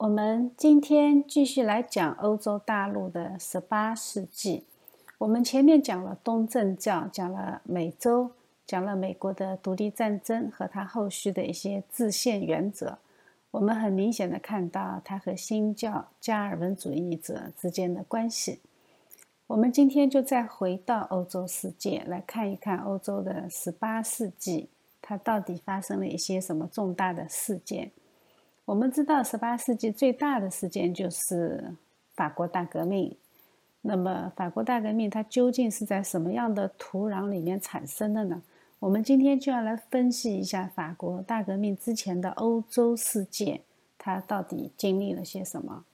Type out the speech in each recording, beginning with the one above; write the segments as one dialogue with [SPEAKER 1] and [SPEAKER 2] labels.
[SPEAKER 1] 我们今天继续来讲欧洲大陆的十八世纪。我们前面讲了东正教，讲了美洲，讲了美国的独立战争和它后续的一些制宪原则。我们很明显的看到它和新教加尔文主义者之间的关系。我们今天就再回到欧洲世界来看一看欧洲的十八世纪，它到底发生了一些什么重大的事件。我们知道，十八世纪最大的事件就是法国大革命。那么，法国大革命它究竟是在什么样的土壤里面产生的呢？我们今天就要来分析一下法国大革命之前的欧洲世界，它到底经历了些什么。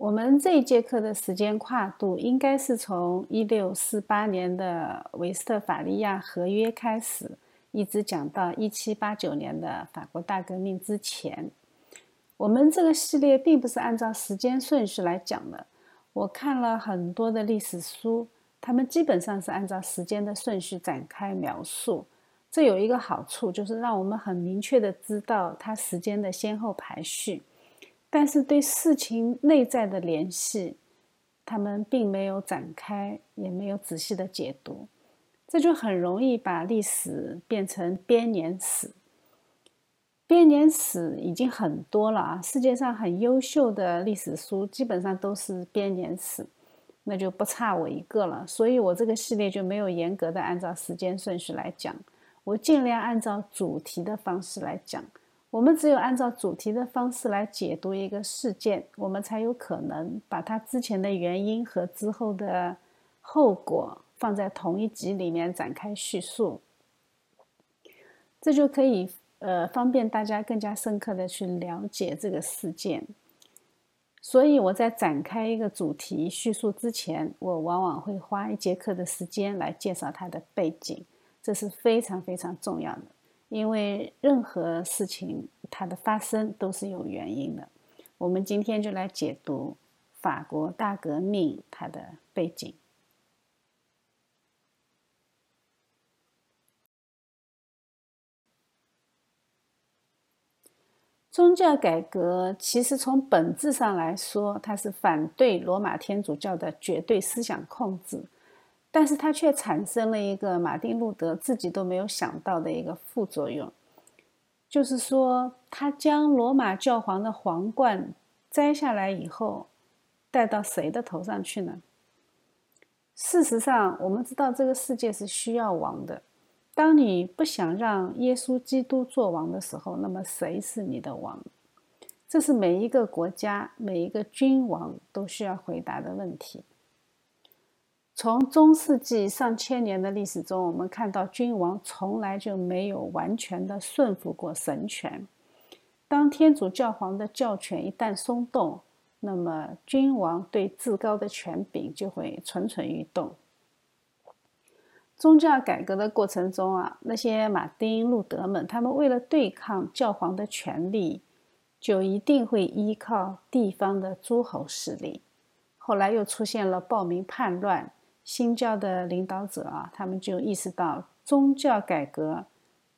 [SPEAKER 1] 我们这一节课的时间跨度应该是从一六四八年的维斯特法利亚合约开始，一直讲到一七八九年的法国大革命之前。我们这个系列并不是按照时间顺序来讲的。我看了很多的历史书，他们基本上是按照时间的顺序展开描述。这有一个好处，就是让我们很明确的知道它时间的先后排序。但是对事情内在的联系，他们并没有展开，也没有仔细的解读，这就很容易把历史变成编年史。编年史已经很多了啊，世界上很优秀的历史书基本上都是编年史，那就不差我一个了。所以我这个系列就没有严格的按照时间顺序来讲，我尽量按照主题的方式来讲。我们只有按照主题的方式来解读一个事件，我们才有可能把它之前的原因和之后的后果放在同一集里面展开叙述。这就可以呃方便大家更加深刻的去了解这个事件。所以我在展开一个主题叙述之前，我往往会花一节课的时间来介绍它的背景，这是非常非常重要的。因为任何事情它的发生都是有原因的，我们今天就来解读法国大革命它的背景。宗教改革其实从本质上来说，它是反对罗马天主教的绝对思想控制。但是它却产生了一个马丁路德自己都没有想到的一个副作用，就是说，他将罗马教皇的皇冠摘下来以后，戴到谁的头上去呢？事实上，我们知道这个世界是需要王的。当你不想让耶稣基督做王的时候，那么谁是你的王？这是每一个国家、每一个君王都需要回答的问题。从中世纪上千年的历史中，我们看到君王从来就没有完全的顺服过神权。当天主教皇的教权一旦松动，那么君王对至高的权柄就会蠢蠢欲动。宗教改革的过程中啊，那些马丁路德们，他们为了对抗教皇的权力，就一定会依靠地方的诸侯势力。后来又出现了暴民叛乱。新教的领导者啊，他们就意识到宗教改革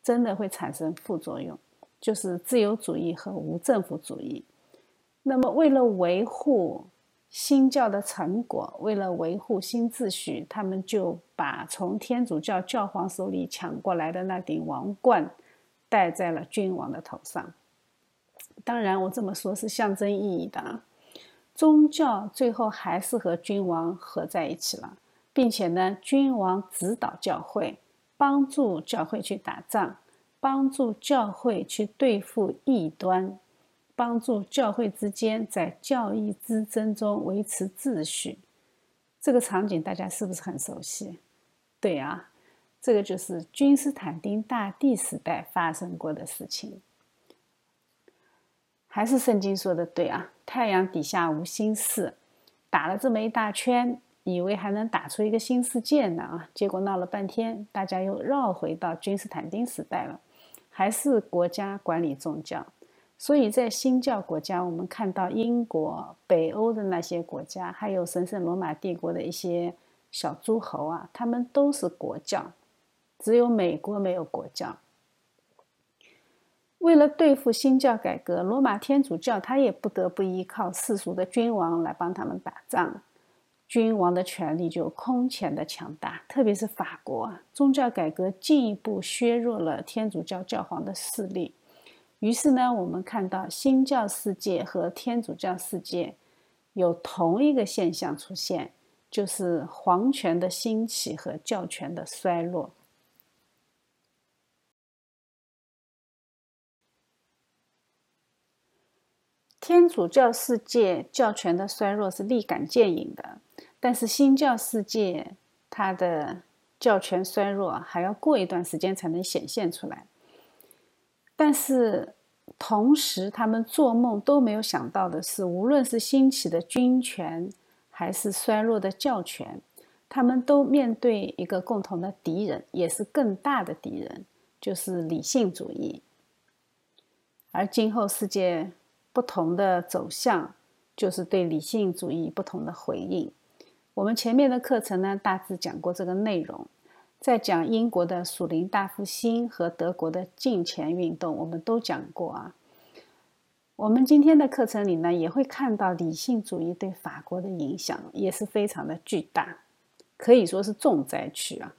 [SPEAKER 1] 真的会产生副作用，就是自由主义和无政府主义。那么，为了维护新教的成果，为了维护新秩序，他们就把从天主教教皇手里抢过来的那顶王冠戴在了君王的头上。当然，我这么说是象征意义的，宗教最后还是和君王合在一起了。并且呢，君王指导教会，帮助教会去打仗，帮助教会去对付异端，帮助教会之间在教义之争中维持秩序。这个场景大家是不是很熟悉？对啊，这个就是君士坦丁大帝时代发生过的事情。还是圣经说的对啊，太阳底下无新事，打了这么一大圈。以为还能打出一个新世界呢啊！结果闹了半天，大家又绕回到君士坦丁时代了，还是国家管理宗教。所以在新教国家，我们看到英国、北欧的那些国家，还有神圣罗马帝国的一些小诸侯啊，他们都是国教，只有美国没有国教。为了对付新教改革，罗马天主教他也不得不依靠世俗的君王来帮他们打仗。君王的权力就空前的强大，特别是法国啊，宗教改革进一步削弱了天主教教皇的势力。于是呢，我们看到新教世界和天主教世界有同一个现象出现，就是皇权的兴起和教权的衰落。天主教世界教权的衰弱是立竿见影的，但是新教世界它的教权衰弱还要过一段时间才能显现出来。但是同时，他们做梦都没有想到的是，无论是兴起的军权还是衰落的教权，他们都面对一个共同的敌人，也是更大的敌人，就是理性主义。而今后世界。不同的走向，就是对理性主义不同的回应。我们前面的课程呢，大致讲过这个内容。在讲英国的属灵大复兴和德国的禁钱运动，我们都讲过啊。我们今天的课程里呢，也会看到理性主义对法国的影响也是非常的巨大，可以说是重灾区啊。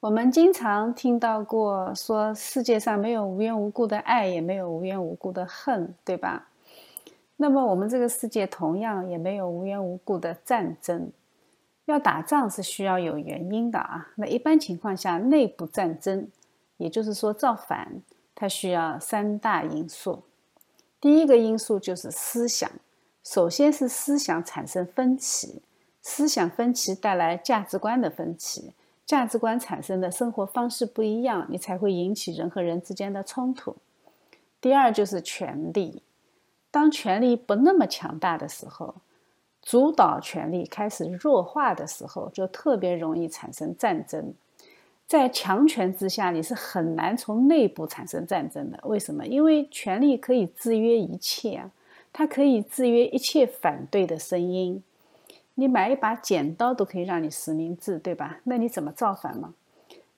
[SPEAKER 1] 我们经常听到过说，世界上没有无缘无故的爱，也没有无缘无故的恨，对吧？那么，我们这个世界同样也没有无缘无故的战争。要打仗是需要有原因的啊。那一般情况下，内部战争，也就是说造反，它需要三大因素。第一个因素就是思想，首先是思想产生分歧，思想分歧带来价值观的分歧。价值观产生的生活方式不一样，你才会引起人和人之间的冲突。第二就是权力，当权力不那么强大的时候，主导权力开始弱化的时候，就特别容易产生战争。在强权之下，你是很难从内部产生战争的。为什么？因为权力可以制约一切啊，它可以制约一切反对的声音。你买一把剪刀都可以让你实名制，对吧？那你怎么造反吗？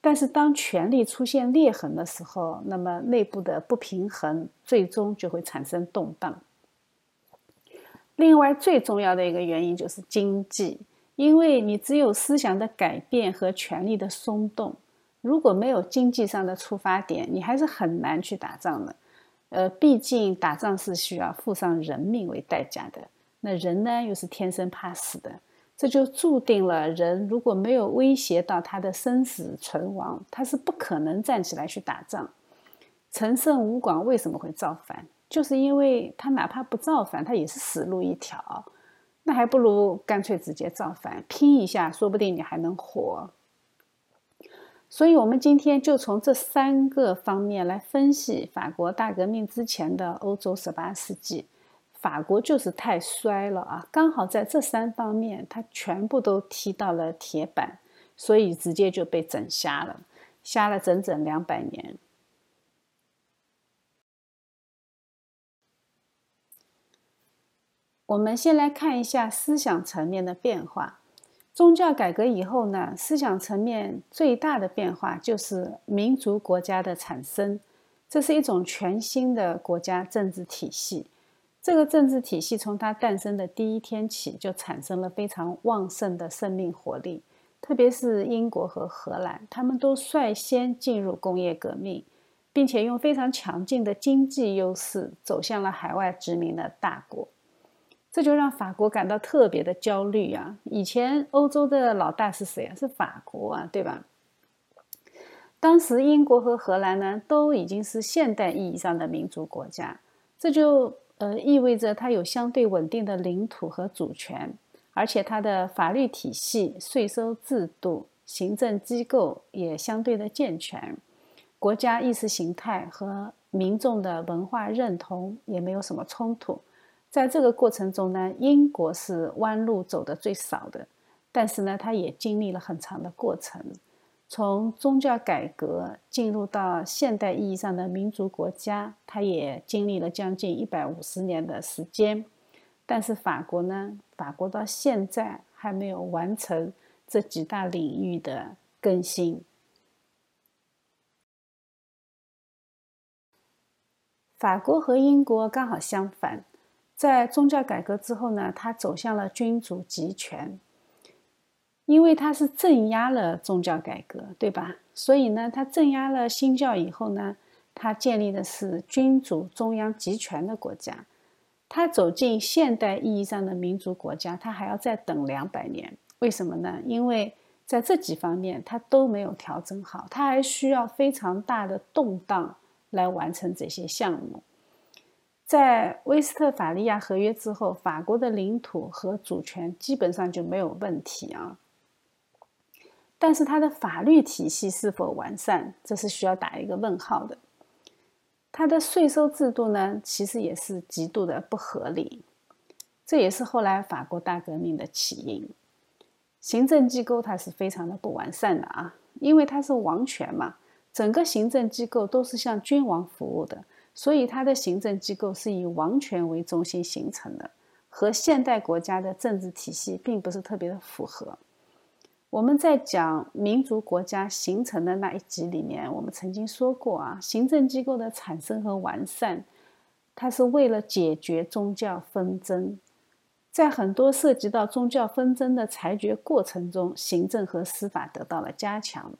[SPEAKER 1] 但是当权力出现裂痕的时候，那么内部的不平衡最终就会产生动荡。另外，最重要的一个原因就是经济，因为你只有思想的改变和权力的松动，如果没有经济上的出发点，你还是很难去打仗的。呃，毕竟打仗是需要付上人命为代价的。那人呢，又是天生怕死的，这就注定了人如果没有威胁到他的生死存亡，他是不可能站起来去打仗。陈胜吴广为什么会造反？就是因为他哪怕不造反，他也是死路一条，那还不如干脆直接造反，拼一下，说不定你还能活。所以，我们今天就从这三个方面来分析法国大革命之前的欧洲十八世纪。法国就是太衰了啊！刚好在这三方面，它全部都踢到了铁板，所以直接就被整瞎了，瞎了整整两百年。我们先来看一下思想层面的变化。宗教改革以后呢，思想层面最大的变化就是民族国家的产生，这是一种全新的国家政治体系。这个政治体系从它诞生的第一天起就产生了非常旺盛的生命活力，特别是英国和荷兰，他们都率先进入工业革命，并且用非常强劲的经济优势走向了海外殖民的大国，这就让法国感到特别的焦虑啊！以前欧洲的老大是谁啊？是法国啊，对吧？当时英国和荷兰呢，都已经是现代意义上的民族国家，这就。呃，意味着它有相对稳定的领土和主权，而且它的法律体系、税收制度、行政机构也相对的健全，国家意识形态和民众的文化认同也没有什么冲突。在这个过程中呢，英国是弯路走的最少的，但是呢，它也经历了很长的过程。从宗教改革进入到现代意义上的民族国家它也经历了将近一百五十年的时间。但是法国呢法国到现在还没有完成这几大领域的更新。法国和英国刚好相反在宗教改革之后呢它走向了君主集权因为它是镇压了宗教改革，对吧？所以呢，它镇压了新教以后呢，它建立的是君主中央集权的国家。它走进现代意义上的民族国家，它还要再等两百年。为什么呢？因为在这几方面它都没有调整好，它还需要非常大的动荡来完成这些项目。在威斯特法利亚合约之后，法国的领土和主权基本上就没有问题啊。但是它的法律体系是否完善，这是需要打一个问号的。它的税收制度呢，其实也是极度的不合理，这也是后来法国大革命的起因。行政机构它是非常的不完善的啊，因为它是王权嘛，整个行政机构都是向君王服务的，所以它的行政机构是以王权为中心形成的，和现代国家的政治体系并不是特别的符合。我们在讲民族国家形成的那一集里面，我们曾经说过啊，行政机构的产生和完善，它是为了解决宗教纷争。在很多涉及到宗教纷争的裁决过程中，行政和司法得到了加强。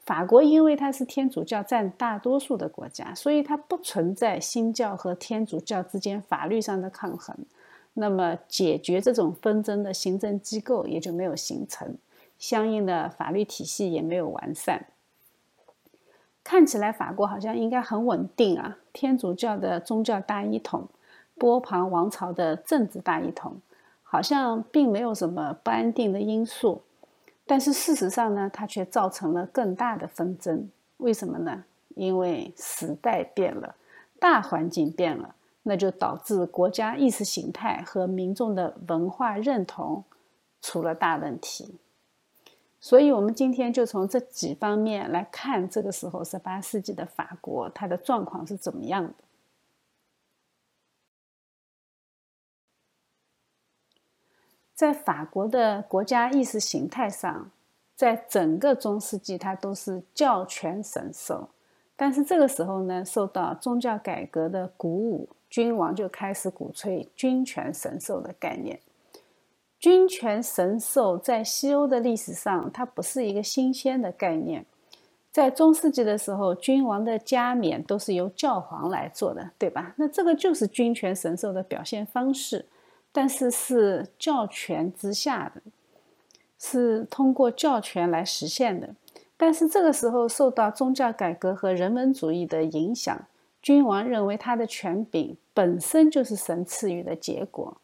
[SPEAKER 1] 法国因为它是天主教占大多数的国家，所以它不存在新教和天主教之间法律上的抗衡，那么解决这种纷争的行政机构也就没有形成。相应的法律体系也没有完善，看起来法国好像应该很稳定啊。天主教的宗教大一统，波旁王朝的政治大一统，好像并没有什么不安定的因素。但是事实上呢，它却造成了更大的纷争。为什么呢？因为时代变了，大环境变了，那就导致国家意识形态和民众的文化认同出了大问题。所以，我们今天就从这几方面来看，这个时候十八世纪的法国，它的状况是怎么样的？在法国的国家意识形态上，在整个中世纪，它都是教权神授。但是这个时候呢，受到宗教改革的鼓舞，君王就开始鼓吹君权神授的概念。君权神授在西欧的历史上，它不是一个新鲜的概念。在中世纪的时候，君王的加冕都是由教皇来做的，对吧？那这个就是君权神授的表现方式，但是是教权之下的，是通过教权来实现的。但是这个时候受到宗教改革和人文主义的影响，君王认为他的权柄本身就是神赐予的结果。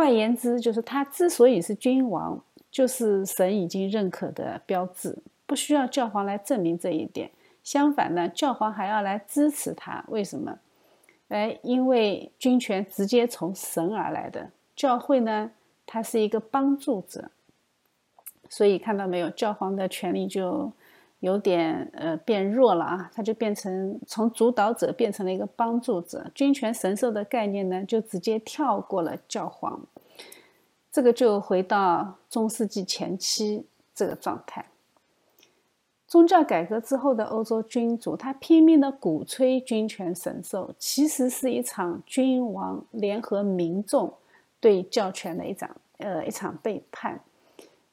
[SPEAKER 1] 换言之，就是他之所以是君王，就是神已经认可的标志，不需要教皇来证明这一点。相反呢，教皇还要来支持他。为什么？哎，因为君权直接从神而来的，教会呢，它是一个帮助者。所以看到没有，教皇的权力就。有点呃变弱了啊，他就变成从主导者变成了一个帮助者，君权神授的概念呢就直接跳过了教皇，这个就回到中世纪前期这个状态。宗教改革之后的欧洲君主，他拼命的鼓吹君权神授，其实是一场君王联合民众对教权的一场呃一场背叛。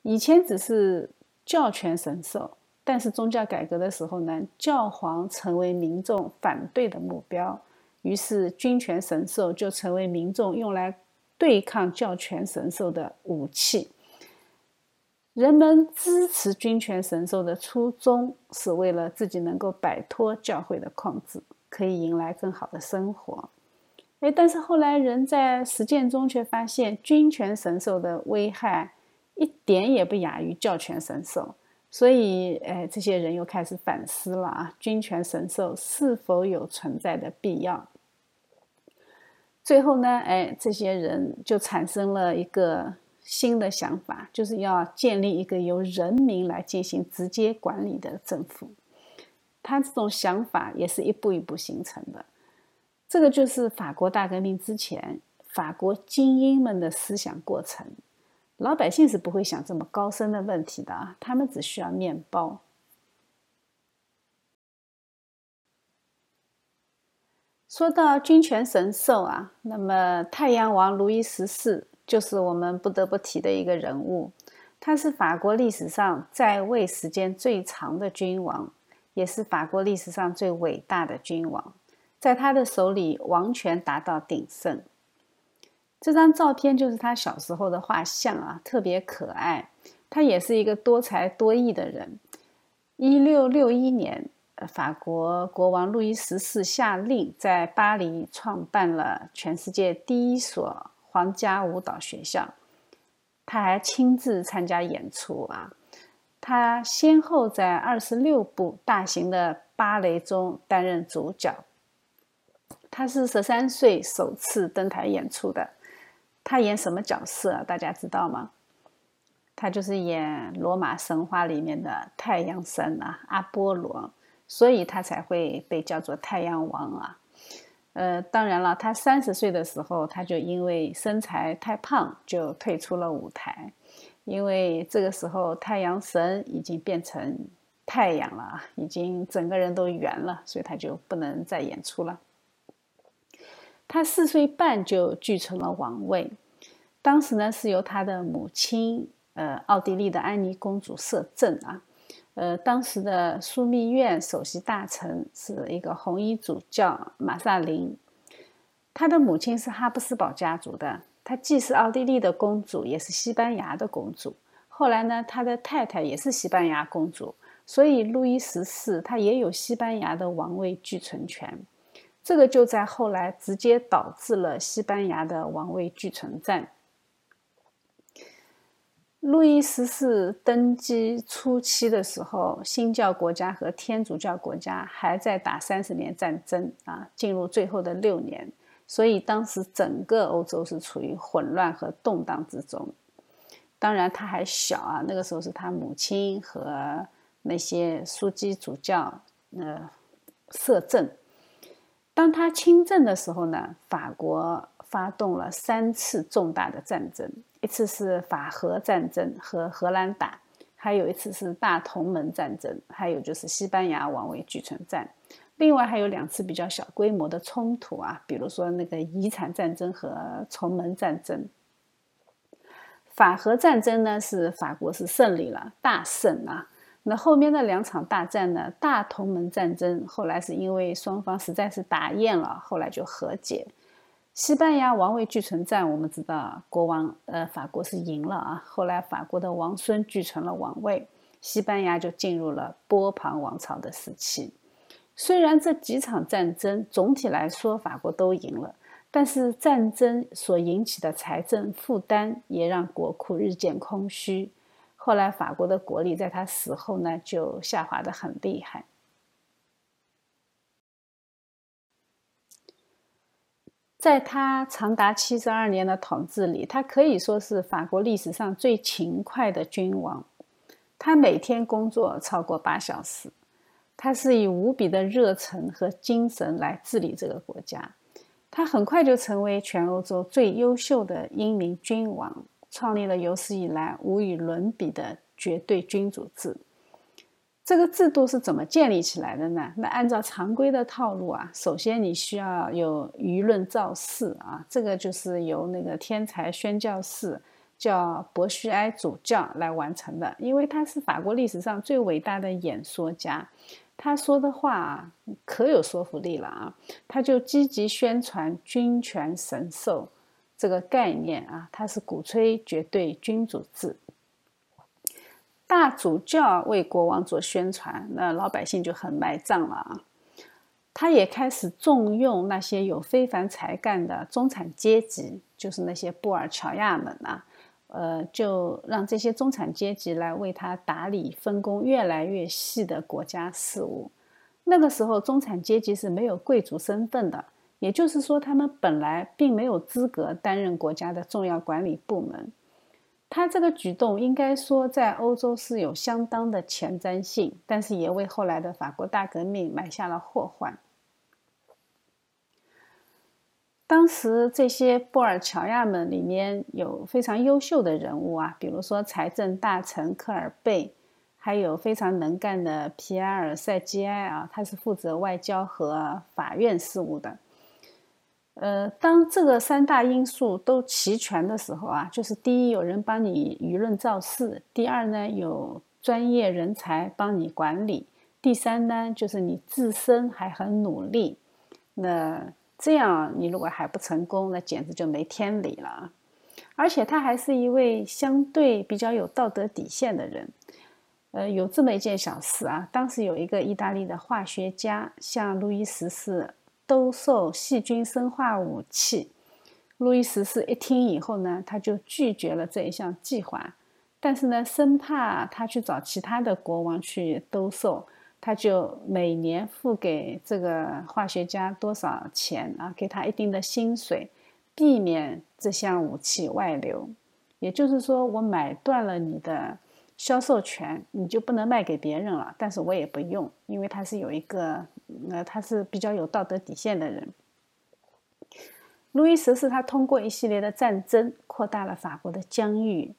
[SPEAKER 1] 以前只是教权神授。但是宗教改革的时候呢，教皇成为民众反对的目标，于是君权神授就成为民众用来对抗教权神授的武器。人们支持君权神授的初衷是为了自己能够摆脱教会的控制，可以迎来更好的生活。哎，但是后来人在实践中却发现，君权神授的危害一点也不亚于教权神授。所以，哎，这些人又开始反思了啊，君权神授是否有存在的必要？最后呢，哎，这些人就产生了一个新的想法，就是要建立一个由人民来进行直接管理的政府。他这种想法也是一步一步形成的。这个就是法国大革命之前法国精英们的思想过程。老百姓是不会想这么高深的问题的啊，他们只需要面包。说到君权神授啊，那么太阳王路易十四就是我们不得不提的一个人物。他是法国历史上在位时间最长的君王，也是法国历史上最伟大的君王。在他的手里，王权达到鼎盛。这张照片就是他小时候的画像啊，特别可爱。他也是一个多才多艺的人。一六六一年。法国国王路易十四下令在巴黎创办了全世界第一所皇家舞蹈学校，他还亲自参加演出啊！他先后在二十六部大型的芭蕾中担任主角。他是十三岁首次登台演出的，他演什么角色？大家知道吗？他就是演罗马神话里面的太阳神啊，阿波罗。所以他才会被叫做太阳王啊，呃，当然了，他三十岁的时候，他就因为身材太胖，就退出了舞台，因为这个时候太阳神已经变成太阳了啊，已经整个人都圆了，所以他就不能再演出了。他四岁半就继承了王位，当时呢是由他的母亲，呃，奥地利的安妮公主摄政啊。呃，当时的枢密院首席大臣是一个红衣主教马萨林，他的母亲是哈布斯堡家族的，他既是奥地利的公主，也是西班牙的公主。后来呢，他的太太也是西班牙公主，所以路易十四他也有西班牙的王位继承权。这个就在后来直接导致了西班牙的王位继承战。路易十四登基初期的时候，新教国家和天主教国家还在打三十年战争啊，进入最后的六年，所以当时整个欧洲是处于混乱和动荡之中。当然他还小啊，那个时候是他母亲和那些枢机主教呃摄政。当他亲政的时候呢，法国发动了三次重大的战争。一次是法荷战争和荷兰打，还有一次是大同盟战争，还有就是西班牙王位继承战。另外还有两次比较小规模的冲突啊，比如说那个遗产战争和重门战争。法荷战争呢是法国是胜利了，大胜啊。那后面的两场大战呢，大同盟战争后来是因为双方实在是打厌了，后来就和解。西班牙王位继承战，我们知道国王呃法国是赢了啊，后来法国的王孙继承了王位，西班牙就进入了波旁王朝的时期。虽然这几场战争总体来说法国都赢了，但是战争所引起的财政负担也让国库日渐空虚。后来法国的国力在他死后呢就下滑的很厉害。在他长达七十二年的统治里，他可以说是法国历史上最勤快的君王。他每天工作超过八小时，他是以无比的热忱和精神来治理这个国家。他很快就成为全欧洲最优秀的英明君王，创立了有史以来无与伦比的绝对君主制。这个制度是怎么建立起来的呢？那按照常规的套路啊，首先你需要有舆论造势啊，这个就是由那个天才宣教士叫博须埃主教来完成的，因为他是法国历史上最伟大的演说家，他说的话啊可有说服力了啊，他就积极宣传君权神授这个概念啊，他是鼓吹绝对君主制。大主教为国王做宣传，那老百姓就很买账了啊。他也开始重用那些有非凡才干的中产阶级，就是那些布尔乔亚们啊，呃，就让这些中产阶级来为他打理分工越来越细的国家事务。那个时候，中产阶级是没有贵族身份的，也就是说，他们本来并没有资格担任国家的重要管理部门。他这个举动应该说在欧洲是有相当的前瞻性，但是也为后来的法国大革命埋下了祸患。当时这些布尔乔亚们里面有非常优秀的人物啊，比如说财政大臣科尔贝，还有非常能干的皮埃尔塞基埃啊，他是负责外交和法院事务的。呃，当这个三大因素都齐全的时候啊，就是第一有人帮你舆论造势，第二呢有专业人才帮你管理，第三呢就是你自身还很努力。那这样你如果还不成功，那简直就没天理了。而且他还是一位相对比较有道德底线的人。呃，有这么一件小事啊，当时有一个意大利的化学家向路易十四。兜售细菌生化武器，路易十四一听以后呢，他就拒绝了这一项计划。但是呢，生怕他去找其他的国王去兜售，他就每年付给这个化学家多少钱啊？给他一定的薪水，避免这项武器外流。也就是说，我买断了你的。销售权你就不能卖给别人了，但是我也不用，因为他是有一个，呃，他是比较有道德底线的人。路易十四他通过一系列的战争扩大了法国的疆域，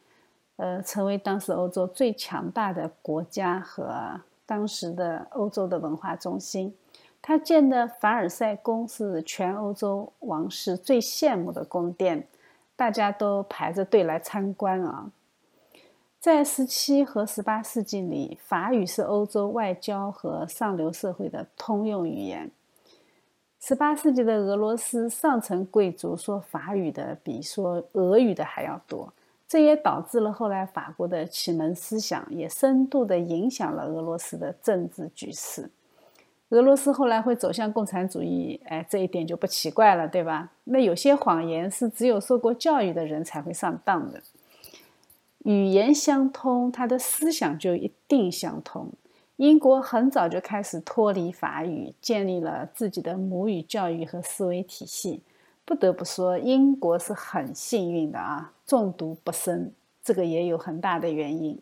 [SPEAKER 1] 呃，成为当时欧洲最强大的国家和当时的欧洲的文化中心。他建的凡尔赛宫是全欧洲王室最羡慕的宫殿，大家都排着队来参观啊。在十七和十八世纪里，法语是欧洲外交和上流社会的通用语言。十八世纪的俄罗斯上层贵族说法语的比说俄语的还要多，这也导致了后来法国的启蒙思想也深度的影响了俄罗斯的政治局势。俄罗斯后来会走向共产主义，哎，这一点就不奇怪了，对吧？那有些谎言是只有受过教育的人才会上当的。语言相通，他的思想就一定相通。英国很早就开始脱离法语，建立了自己的母语教育和思维体系。不得不说，英国是很幸运的啊，中毒不深，这个也有很大的原因。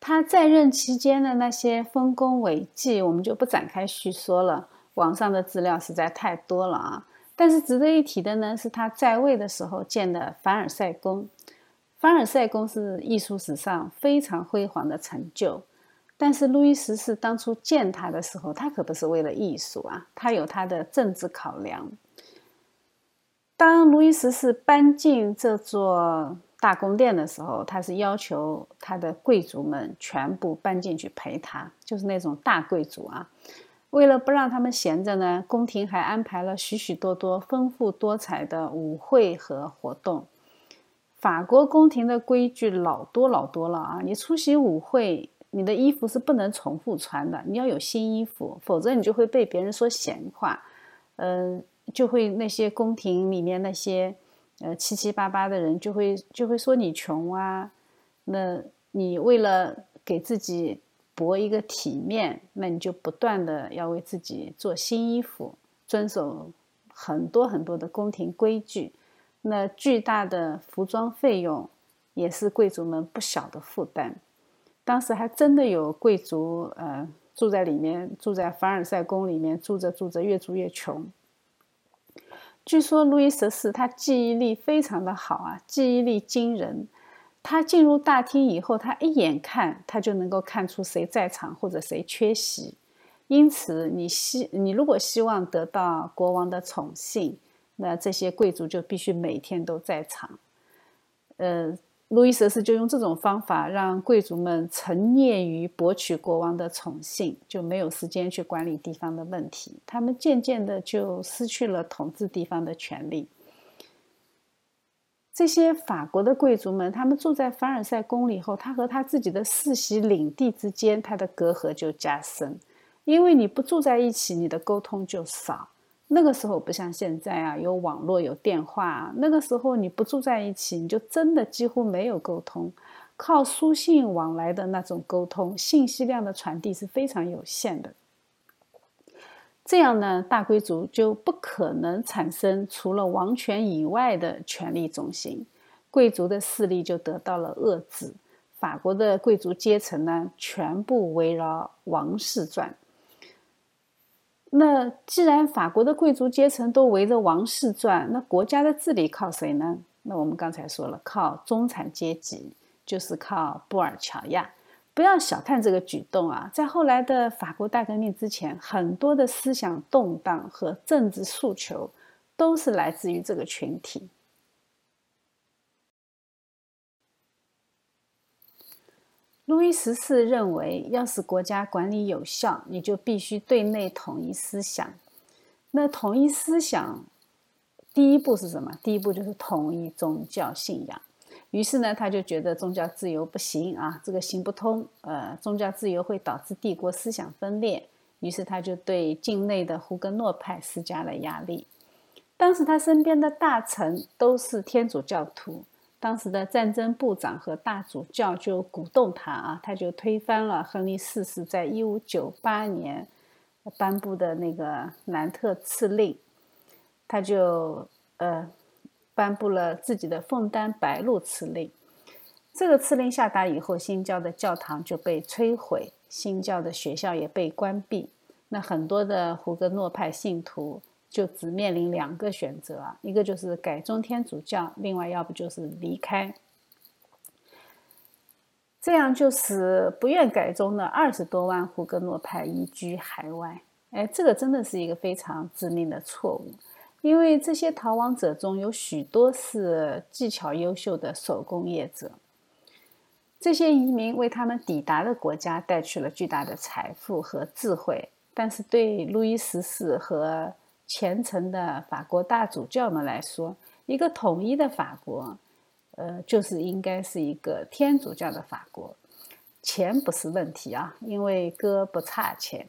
[SPEAKER 1] 他在任期间的那些丰功伟绩，我们就不展开叙说了，网上的资料实在太多了啊。但是值得一提的呢，是他在位的时候建的凡尔赛宫。凡尔赛宫是艺术史上非常辉煌的成就。但是路易十四当初建它的时候，他可不是为了艺术啊，他有他的政治考量。当路易十四搬进这座大宫殿的时候，他是要求他的贵族们全部搬进去陪他，就是那种大贵族啊。为了不让他们闲着呢，宫廷还安排了许许多多丰富多彩的舞会和活动。法国宫廷的规矩老多老多了啊！你出席舞会，你的衣服是不能重复穿的，你要有新衣服，否则你就会被别人说闲话。嗯，就会那些宫廷里面那些呃七七八八的人就会就会说你穷啊。那你为了给自己。博一个体面，那你就不断的要为自己做新衣服，遵守很多很多的宫廷规矩。那巨大的服装费用也是贵族们不小的负担。当时还真的有贵族，呃，住在里面，住在凡尔赛宫里面，住着住着越住越穷。据说路易十四他记忆力非常的好啊，记忆力惊人。他进入大厅以后，他一眼看，他就能够看出谁在场或者谁缺席。因此，你希你如果希望得到国王的宠幸，那这些贵族就必须每天都在场。呃，路易十四就用这种方法让贵族们沉溺于博取国王的宠幸，就没有时间去管理地方的问题。他们渐渐的就失去了统治地方的权利。这些法国的贵族们，他们住在凡尔赛宫里后，他和他自己的世袭领地之间，他的隔阂就加深。因为你不住在一起，你的沟通就少。那个时候不像现在啊，有网络、有电话。那个时候你不住在一起，你就真的几乎没有沟通。靠书信往来的那种沟通，信息量的传递是非常有限的。这样呢，大贵族就不可能产生除了王权以外的权力中心，贵族的势力就得到了遏制。法国的贵族阶层呢，全部围绕王室转。那既然法国的贵族阶层都围着王室转，那国家的治理靠谁呢？那我们刚才说了，靠中产阶级，就是靠布尔乔亚。不要小看这个举动啊！在后来的法国大革命之前，很多的思想动荡和政治诉求都是来自于这个群体。路易十四认为，要使国家管理有效，你就必须对内统一思想。那统一思想，第一步是什么？第一步就是统一宗教信仰。于是呢，他就觉得宗教自由不行啊，这个行不通。呃，宗教自由会导致帝国思想分裂。于是他就对境内的胡格诺派施加了压力。当时他身边的大臣都是天主教徒，当时的战争部长和大主教就鼓动他啊，他就推翻了亨利四世在一五九八年颁布的那个南特敕令，他就呃。颁布了自己的凤丹白露赐令。这个赐令下达以后，新教的教堂就被摧毁，新教的学校也被关闭。那很多的胡格诺派信徒就只面临两个选择，一个就是改宗天主教，另外要不就是离开。这样就使不愿改宗的二十多万胡格诺派移居海外。哎，这个真的是一个非常致命的错误。因为这些逃亡者中有许多是技巧优秀的手工业者，这些移民为他们抵达的国家带去了巨大的财富和智慧。但是对路易十四和虔诚的法国大主教们来说，一个统一的法国，呃，就是应该是一个天主教的法国。钱不是问题啊，因为哥不差钱。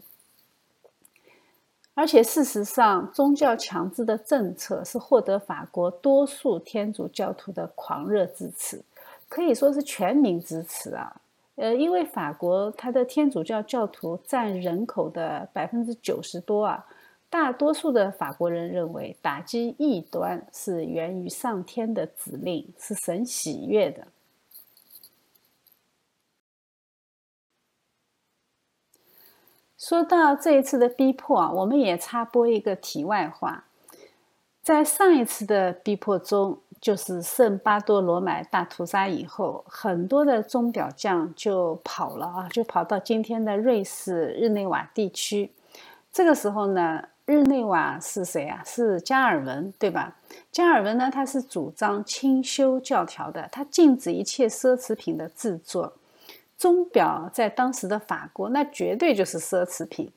[SPEAKER 1] 而且，事实上，宗教强制的政策是获得法国多数天主教徒的狂热支持，可以说是全民支持啊。呃，因为法国它的天主教教徒占人口的百分之九十多啊，大多数的法国人认为打击异端是源于上天的指令，是神喜悦的。说到这一次的逼迫啊，我们也插播一个题外话。在上一次的逼迫中，就是圣巴多罗买大屠杀以后，很多的钟表匠就跑了啊，就跑到今天的瑞士日内瓦地区。这个时候呢，日内瓦是谁啊？是加尔文，对吧？加尔文呢，他是主张清修教条的，他禁止一切奢侈品的制作。钟表在当时的法国，那绝对就是奢侈品。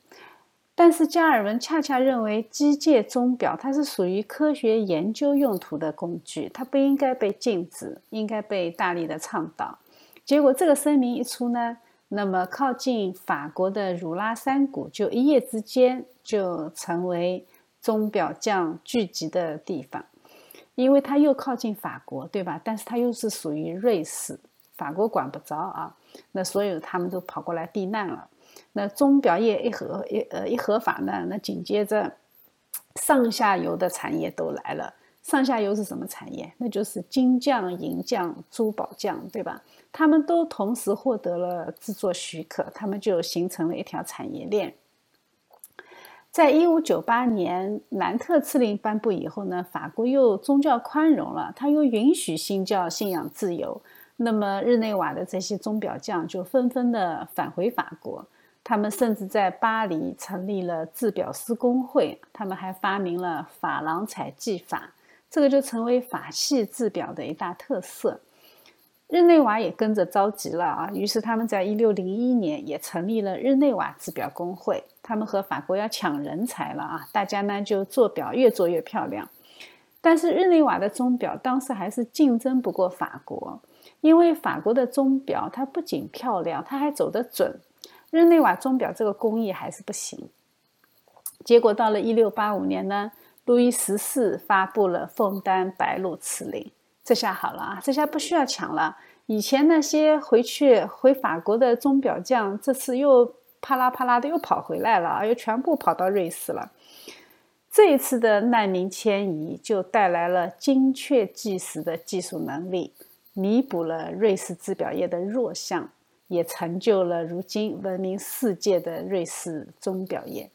[SPEAKER 1] 但是加尔文恰恰认为，机械钟表它是属于科学研究用途的工具，它不应该被禁止，应该被大力的倡导。结果这个声明一出呢，那么靠近法国的汝拉山谷就一夜之间就成为钟表匠聚集的地方，因为它又靠近法国，对吧？但是它又是属于瑞士，法国管不着啊。那所有他们都跑过来避难了。那钟表业一合一呃一合法呢，那紧接着上下游的产业都来了。上下游是什么产业？那就是金匠、银匠、珠宝匠，对吧？他们都同时获得了制作许可，他们就形成了一条产业链。在一五九八年南特赐令颁布以后呢，法国又宗教宽容了，他又允许新教信仰自由。那么日内瓦的这些钟表匠就纷纷的返回法国，他们甚至在巴黎成立了制表师工会，他们还发明了珐琅彩技法，这个就成为法系制表的一大特色。日内瓦也跟着着急了啊，于是他们在一六零一年也成立了日内瓦制表工会，他们和法国要抢人才了啊，大家呢就做表越做越漂亮，但是日内瓦的钟表当时还是竞争不过法国。因为法国的钟表，它不仅漂亮，它还走得准。日内瓦钟表这个工艺还是不行。结果到了一六八五年呢，路易十四发布了枫丹白露赐令，这下好了啊，这下不需要抢了。以前那些回去回法国的钟表匠，这次又啪啦啪啦的又跑回来了，又全部跑到瑞士了。这一次的难民迁移就带来了精确计时的技术能力。弥补了瑞士制表业的弱项，也成就了如今闻名世界的瑞士钟表业。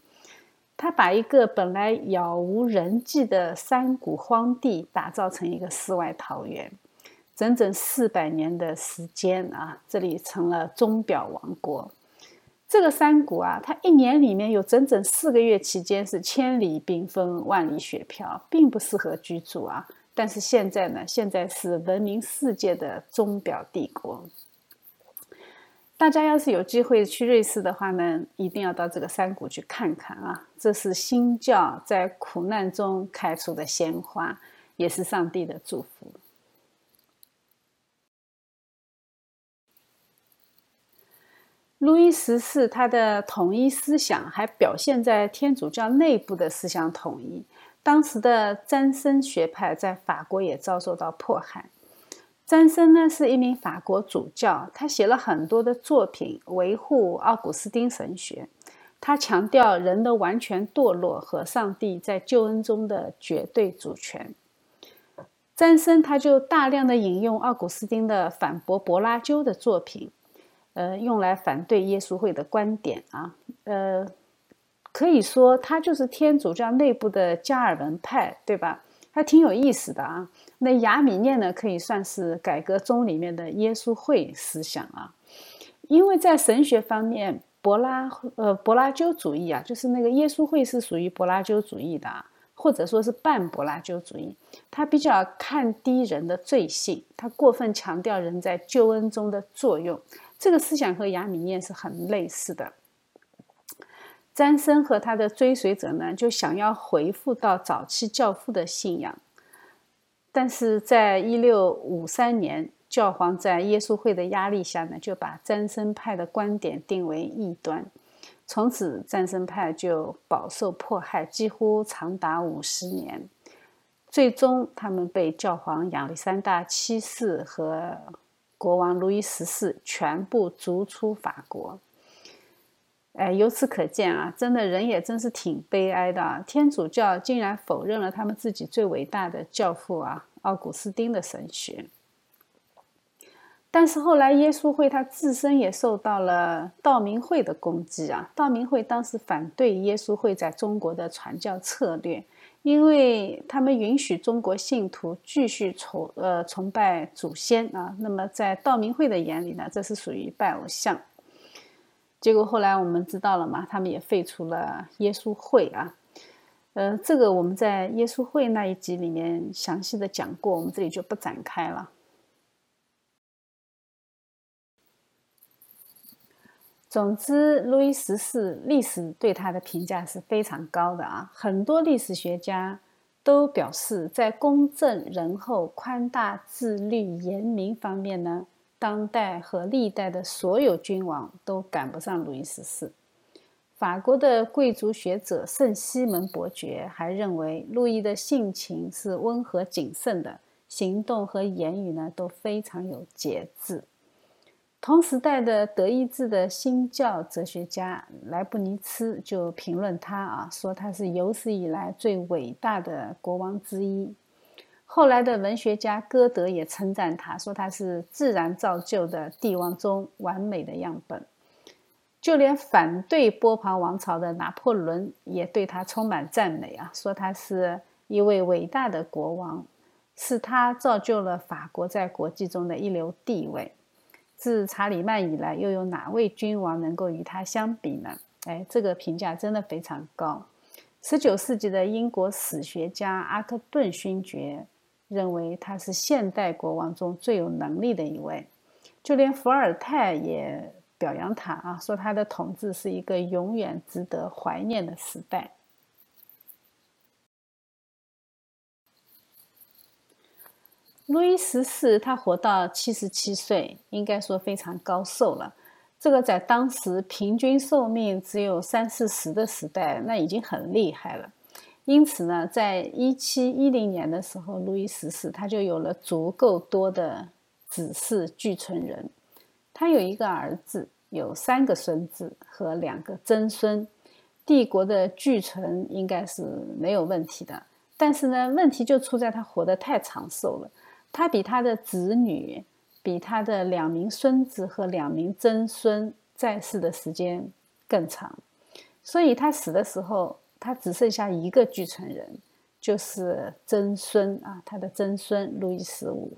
[SPEAKER 1] 他把一个本来杳无人迹的山谷荒地打造成一个世外桃源。整整四百年的时间啊，这里成了钟表王国。这个山谷啊，它一年里面有整整四个月期间是千里冰封、万里雪飘，并不适合居住啊。但是现在呢，现在是闻名世界的钟表帝国。大家要是有机会去瑞士的话呢，一定要到这个山谷去看看啊！这是新教在苦难中开出的鲜花，也是上帝的祝福。路易十四他的统一思想还表现在天主教内部的思想统一。当时的詹森学派在法国也遭受到迫害。詹森呢是一名法国主教，他写了很多的作品维护奥古斯丁神学。他强调人的完全堕落和上帝在救恩中的绝对主权。詹森他就大量的引用奥古斯丁的反驳柏拉修的作品，呃，用来反对耶稣会的观点啊，呃。可以说，他就是天主教内部的加尔文派，对吧？还挺有意思的啊。那雅米涅呢，可以算是改革宗里面的耶稣会思想啊。因为在神学方面，柏拉呃柏拉修主义啊，就是那个耶稣会是属于柏拉修主义的啊，或者说是半柏拉修主义。他比较看低人的罪性，他过分强调人在救恩中的作用。这个思想和雅米涅是很类似的。詹森和他的追随者呢，就想要回复到早期教父的信仰，但是在一六五三年，教皇在耶稣会的压力下呢，就把詹森派的观点定为异端，从此詹森派就饱受迫害，几乎长达五十年，最终他们被教皇亚历山大七世和国王路易十四全部逐出法国。哎，由此可见啊，真的人也真是挺悲哀的啊。天主教竟然否认了他们自己最伟大的教父啊，奥古斯丁的神学。但是后来耶稣会他自身也受到了道明会的攻击啊。道明会当时反对耶稣会在中国的传教策略，因为他们允许中国信徒继续崇呃崇拜祖先啊。那么在道明会的眼里呢，这是属于拜偶像。结果后来我们知道了嘛，他们也废除了耶稣会啊，呃，这个我们在耶稣会那一集里面详细的讲过，我们这里就不展开了。总之，路易十四历史对他的评价是非常高的啊，很多历史学家都表示，在公正、仁厚、宽大、自律、严明方面呢。当代和历代的所有君王都赶不上路易十四。法国的贵族学者圣西门伯爵还认为，路易的性情是温和谨慎的，行动和言语呢都非常有节制。同时代的德意志的新教哲学家莱布尼茨就评论他啊，说他是有史以来最伟大的国王之一。后来的文学家歌德也称赞他，说他是自然造就的帝王中完美的样本。就连反对波旁王朝的拿破仑也对他充满赞美啊，说他是一位伟大的国王，是他造就了法国在国际中的一流地位。自查理曼以来，又有哪位君王能够与他相比呢？哎，这个评价真的非常高。十九世纪的英国史学家阿克顿勋爵。认为他是现代国王中最有能力的一位，就连伏尔泰也表扬他啊，说他的统治是一个永远值得怀念的时代。路易十四他活到七十七岁，应该说非常高寿了。这个在当时平均寿命只有三四十的时代，那已经很厉害了。因此呢，在一七一零年的时候，路易十四他就有了足够多的子嗣继承人。他有一个儿子，有三个孙子和两个曾孙，帝国的继承应该是没有问题的。但是呢，问题就出在他活得太长寿了，他比他的子女、比他的两名孙子和两名曾孙在世的时间更长，所以他死的时候。他只剩下一个继承人，就是曾孙啊，他的曾孙路易十五。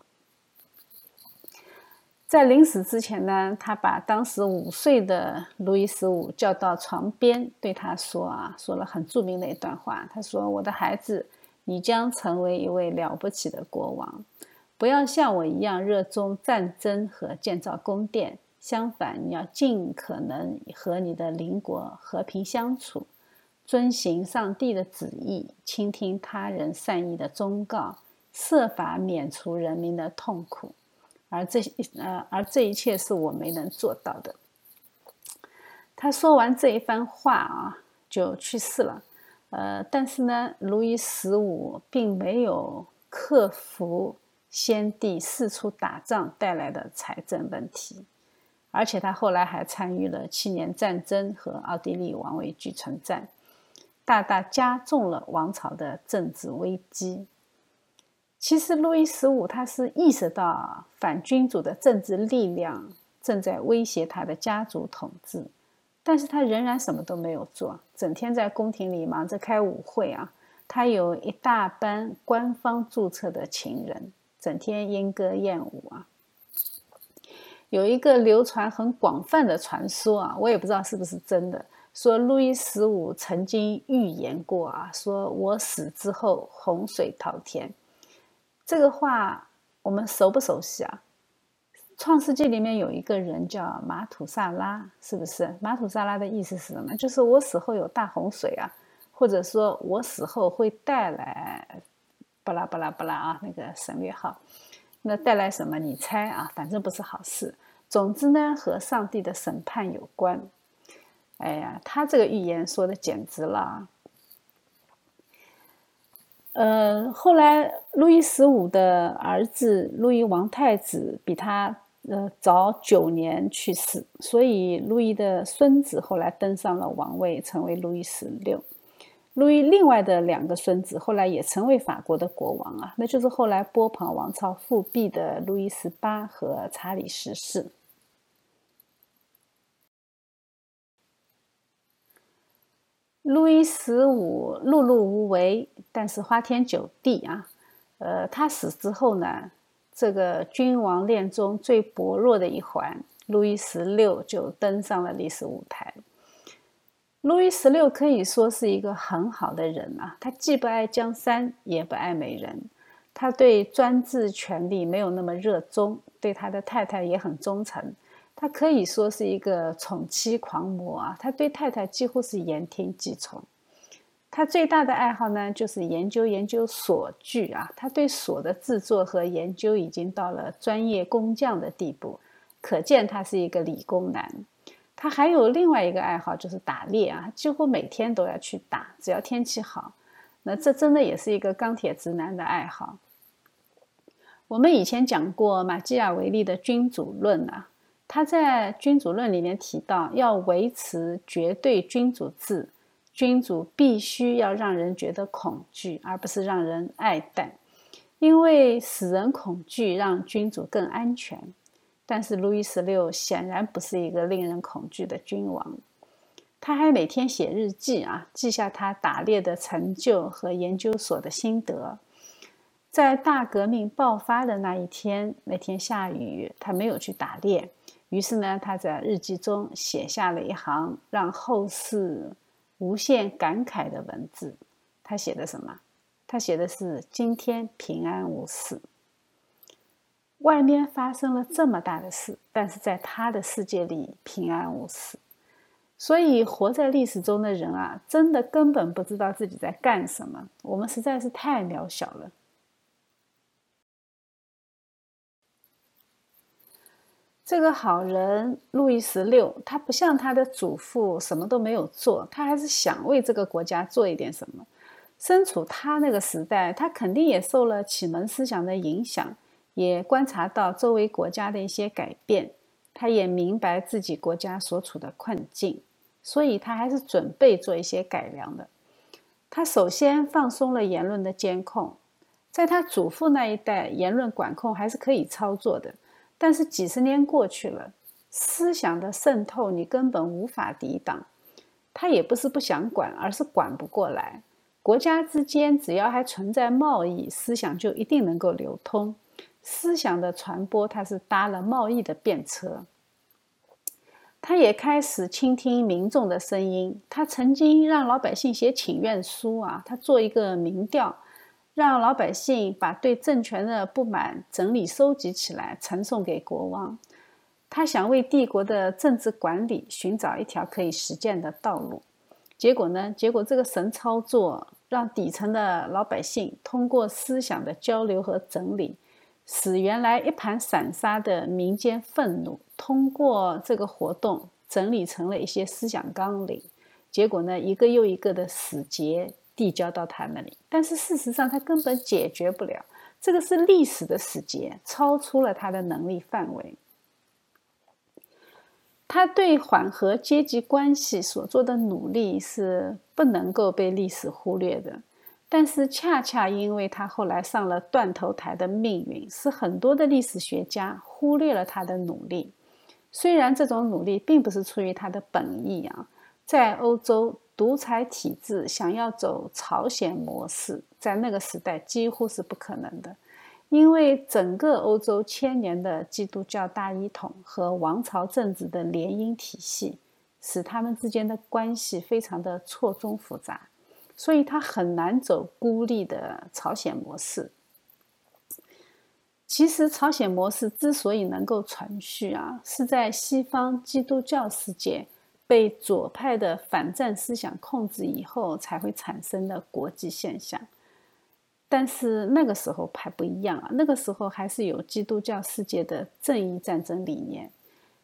[SPEAKER 1] 在临死之前呢，他把当时五岁的路易十五叫到床边，对他说：“啊，说了很著名的一段话。他说：‘我的孩子，你将成为一位了不起的国王。不要像我一样热衷战争和建造宫殿，相反，你要尽可能和你的邻国和平相处，遵行上帝的旨意，倾听他人善意的忠告，设法免除人民的痛苦。’”而这些呃，而这一切是我没能做到的。他说完这一番话啊，就去世了。呃，但是呢，路易十五并没有克服先帝四处打仗带来的财政问题，而且他后来还参与了七年战争和奥地利王位继承战，大大加重了王朝的政治危机。其实，路易十五他是意识到反君主的政治力量正在威胁他的家族统治，但是他仍然什么都没有做，整天在宫廷里忙着开舞会啊。他有一大班官方注册的情人，整天莺歌燕舞啊。有一个流传很广泛的传说啊，我也不知道是不是真的，说路易十五曾经预言过啊，说我死之后洪水滔天。这个话我们熟不熟悉啊？创世纪里面有一个人叫马土萨拉，是不是？马土萨拉的意思是什么？就是我死后有大洪水啊，或者说我死后会带来巴拉巴拉巴拉啊，那个省略号。那带来什么？你猜啊？反正不是好事。总之呢，和上帝的审判有关。哎呀，他这个预言说的简直了。呃，后来路易十五的儿子路易王太子比他呃早九年去世，所以路易的孙子后来登上了王位，成为路易十六。路易另外的两个孙子后来也成为法国的国王啊，那就是后来波旁王朝复辟的路易十八和查理十四。路易十五碌碌无为，但是花天酒地啊。呃，他死之后呢，这个君王链中最薄弱的一环，路易十六就登上了历史舞台。路易十六可以说是一个很好的人啊，他既不爱江山，也不爱美人，他对专制权力没有那么热衷，对他的太太也很忠诚。他可以说是一个宠妻狂魔啊！他对太太几乎是言听计从。他最大的爱好呢，就是研究研究锁具啊。他对锁的制作和研究已经到了专业工匠的地步，可见他是一个理工男。他还有另外一个爱好，就是打猎啊，几乎每天都要去打，只要天气好。那这真的也是一个钢铁直男的爱好。我们以前讲过马基雅维利的君主论啊。他在《君主论》里面提到，要维持绝对君主制，君主必须要让人觉得恐惧，而不是让人爱戴，因为使人恐惧让君主更安全。但是路易十六显然不是一个令人恐惧的君王，他还每天写日记啊，记下他打猎的成就和研究所的心得。在大革命爆发的那一天，那天下雨，他没有去打猎。于是呢，他在日记中写下了一行让后世无限感慨的文字。他写的什么？他写的是：“今天平安无事。外面发生了这么大的事，但是在他的世界里平安无事。所以，活在历史中的人啊，真的根本不知道自己在干什么。我们实在是太渺小了。”这个好人路易十六，他不像他的祖父什么都没有做，他还是想为这个国家做一点什么。身处他那个时代，他肯定也受了启蒙思想的影响，也观察到周围国家的一些改变，他也明白自己国家所处的困境，所以他还是准备做一些改良的。他首先放松了言论的监控，在他祖父那一代，言论管控还是可以操作的。但是几十年过去了，思想的渗透你根本无法抵挡。他也不是不想管，而是管不过来。国家之间只要还存在贸易，思想就一定能够流通。思想的传播，它是搭了贸易的便车。他也开始倾听民众的声音。他曾经让老百姓写请愿书啊，他做一个民调，让老百姓把对政权的不满整理收集起来，呈送给国王。他想为帝国的政治管理寻找一条可以实践的道路。结果呢？结果这个神操作让底层的老百姓通过思想的交流和整理，使原来一盘散沙的民间愤怒，通过这个活动整理成了一些思想纲领。结果呢，一个又一个的死结递交到他那里，但是事实上他根本解决不了，这个是历史的死结，超出了他的能力范围。他对缓和阶级关系所做的努力是不能够被历史忽略的，但是恰恰因为他后来上了断头台的命运，使很多的历史学家忽略了他的努力。虽然这种努力并不是出于他的本意啊，在欧洲独裁体制想要走朝鲜模式，在那个时代几乎是不可能的。因为整个欧洲千年的基督教大一统和王朝政治的联姻体系，使他们之间的关系非常的错综复杂，所以他很难走孤立的朝鲜模式。其实，朝鲜模式之所以能够存续啊，是在西方基督教世界被左派的反战思想控制以后才会产生的国际现象。但是那个时候还不一样啊，那个时候还是有基督教世界的正义战争理念，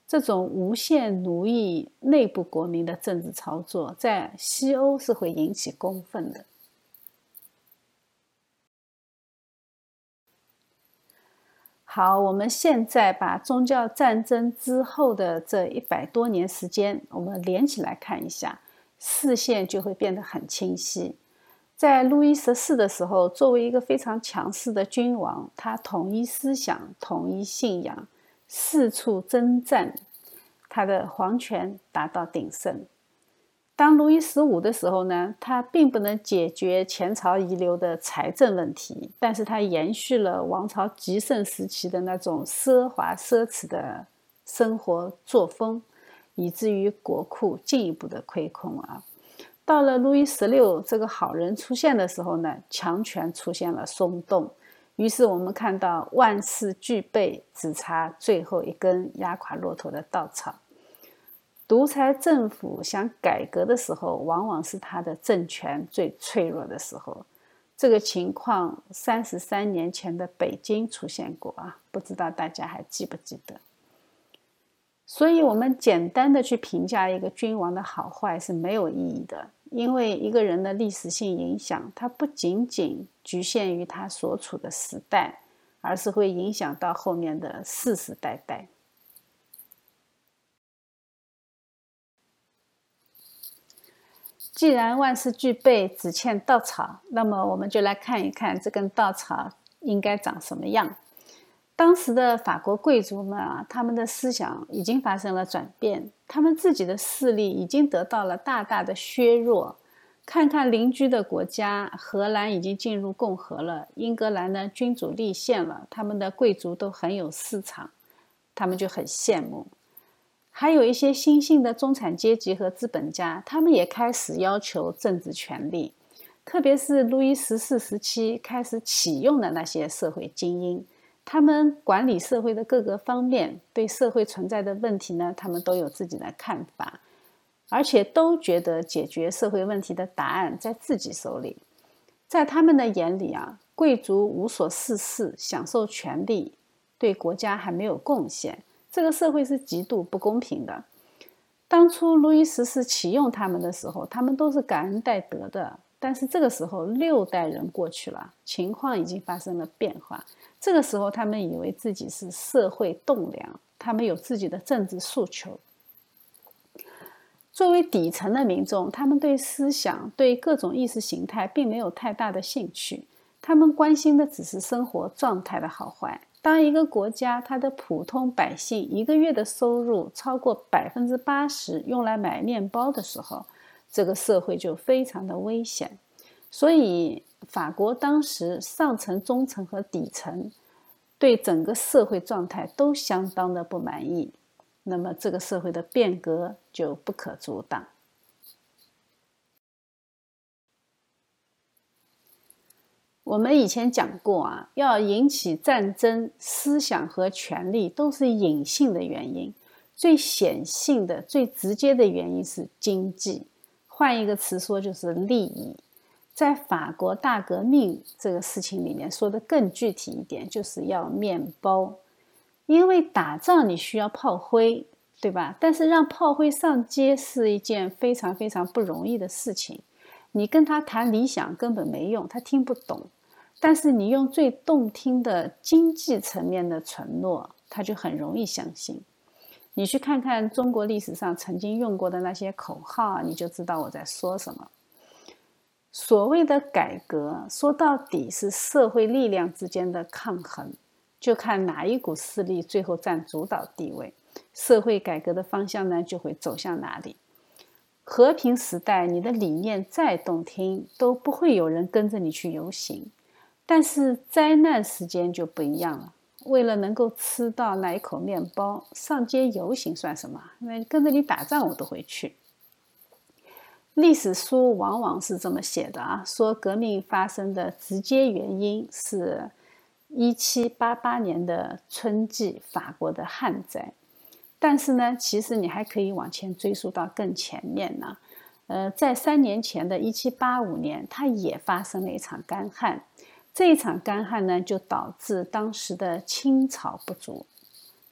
[SPEAKER 1] 这种无限奴役内部国民的政治操作，在西欧是会引起公愤的。好，我们现在把宗教战争之后的这一百多年时间，我们连起来看一下，视线就会变得很清晰。在路易十四的时候，作为一个非常强势的君王，他统一思想、统一信仰，四处征战，他的皇权达到鼎盛。当路易十五的时候呢，他并不能解决前朝遗留的财政问题，但是他延续了王朝极盛时期的那种奢华奢侈的生活作风，以至于国库进一步的亏空啊。到了路易十六这个好人出现的时候呢，强权出现了松动，于是我们看到万事俱备，只差最后一根压垮骆驼的稻草。独裁政府想改革的时候，往往是他的政权最脆弱的时候。这个情况三十三年前的北京出现过啊，不知道大家还记不记得？所以，我们简单的去评价一个君王的好坏是没有意义的，因为一个人的历史性影响，它不仅仅局限于他所处的时代，而是会影响到后面的世世代代。既然万事俱备，只欠稻草，那么我们就来看一看这根稻草应该长什么样。当时的法国贵族们啊，他们的思想已经发生了转变，他们自己的势力已经得到了大大的削弱。看看邻居的国家，荷兰已经进入共和了，英格兰呢君主立宪了，他们的贵族都很有市场，他们就很羡慕。还有一些新兴的中产阶级和资本家，他们也开始要求政治权利，特别是路易十四时期开始启用的那些社会精英。他们管理社会的各个方面，对社会存在的问题呢，他们都有自己的看法，而且都觉得解决社会问题的答案在自己手里。在他们的眼里啊，贵族无所事事，享受权利，对国家还没有贡献，这个社会是极度不公平的。当初路易十四启用他们的时候，他们都是感恩戴德的。但是这个时候，六代人过去了，情况已经发生了变化。这个时候，他们以为自己是社会栋梁，他们有自己的政治诉求。作为底层的民众，他们对思想、对各种意识形态并没有太大的兴趣，他们关心的只是生活状态的好坏。当一个国家它的普通百姓一个月的收入超过百分之八十用来买面包的时候，这个社会就非常的危险，所以法国当时上层、中层和底层对整个社会状态都相当的不满意，那么这个社会的变革就不可阻挡。我们以前讲过啊，要引起战争，思想和权力都是隐性的原因，最显性的、最直接的原因是经济。换一个词说，就是利益。在法国大革命这个事情里面说的更具体一点，就是要面包，因为打仗你需要炮灰，对吧？但是让炮灰上街是一件非常非常不容易的事情，你跟他谈理想根本没用，他听不懂。但是你用最动听的经济层面的承诺，他就很容易相信。你去看看中国历史上曾经用过的那些口号，你就知道我在说什么。所谓的改革，说到底是社会力量之间的抗衡，就看哪一股势力最后占主导地位，社会改革的方向呢就会走向哪里。和平时代，你的理念再动听，都不会有人跟着你去游行；但是灾难时间就不一样了，为了能够吃到那一口面包，上街游行算什么？那跟着你打仗，我都会去。历史书往往是这么写的啊，说革命发生的直接原因是1788年的春季法国的旱灾，但是呢，其实你还可以往前追溯到更前面呢。呃，在三年前的1785年，它也发生了一场干旱，这一场干旱呢，就导致当时的青草不足，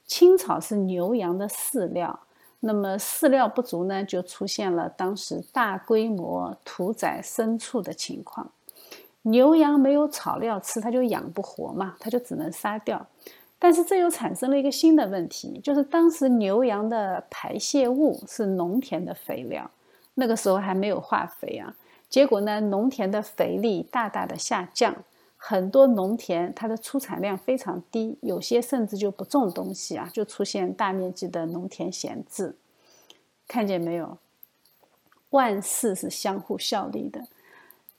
[SPEAKER 1] 青草是牛羊的饲料。那么饲料不足呢，就出现了当时大规模屠宰牲畜的情况。牛羊没有草料吃，它就养不活嘛，它就只能杀掉。但是这又产生了一个新的问题，就是当时牛羊的排泄物是农田的肥料，那个时候还没有化肥啊。结果呢，农田的肥力大大的下降。很多农田它的出产量非常低，有些甚至就不种东西啊，就出现大面积的农田闲置。看见没有？万事是相互效力的，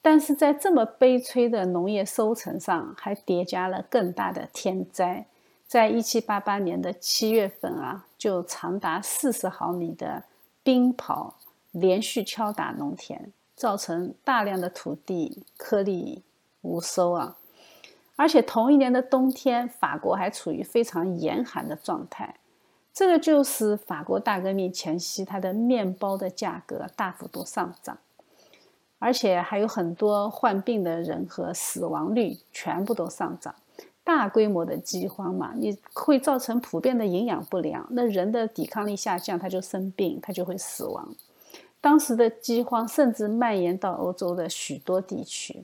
[SPEAKER 1] 但是在这么悲催的农业收成上，还叠加了更大的天灾。在一七八八年的七月份啊，就长达四十毫米的冰雹连续敲打农田，造成大量的土地颗粒。无收啊！而且同一年的冬天，法国还处于非常严寒的状态。这个就是法国大革命前夕，它的面包的价格大幅度上涨，而且还有很多患病的人和死亡率全部都上涨。大规模的饥荒嘛，你会造成普遍的营养不良，那人的抵抗力下降，他就生病，他就会死亡。当时的饥荒甚至蔓延到欧洲的许多地区。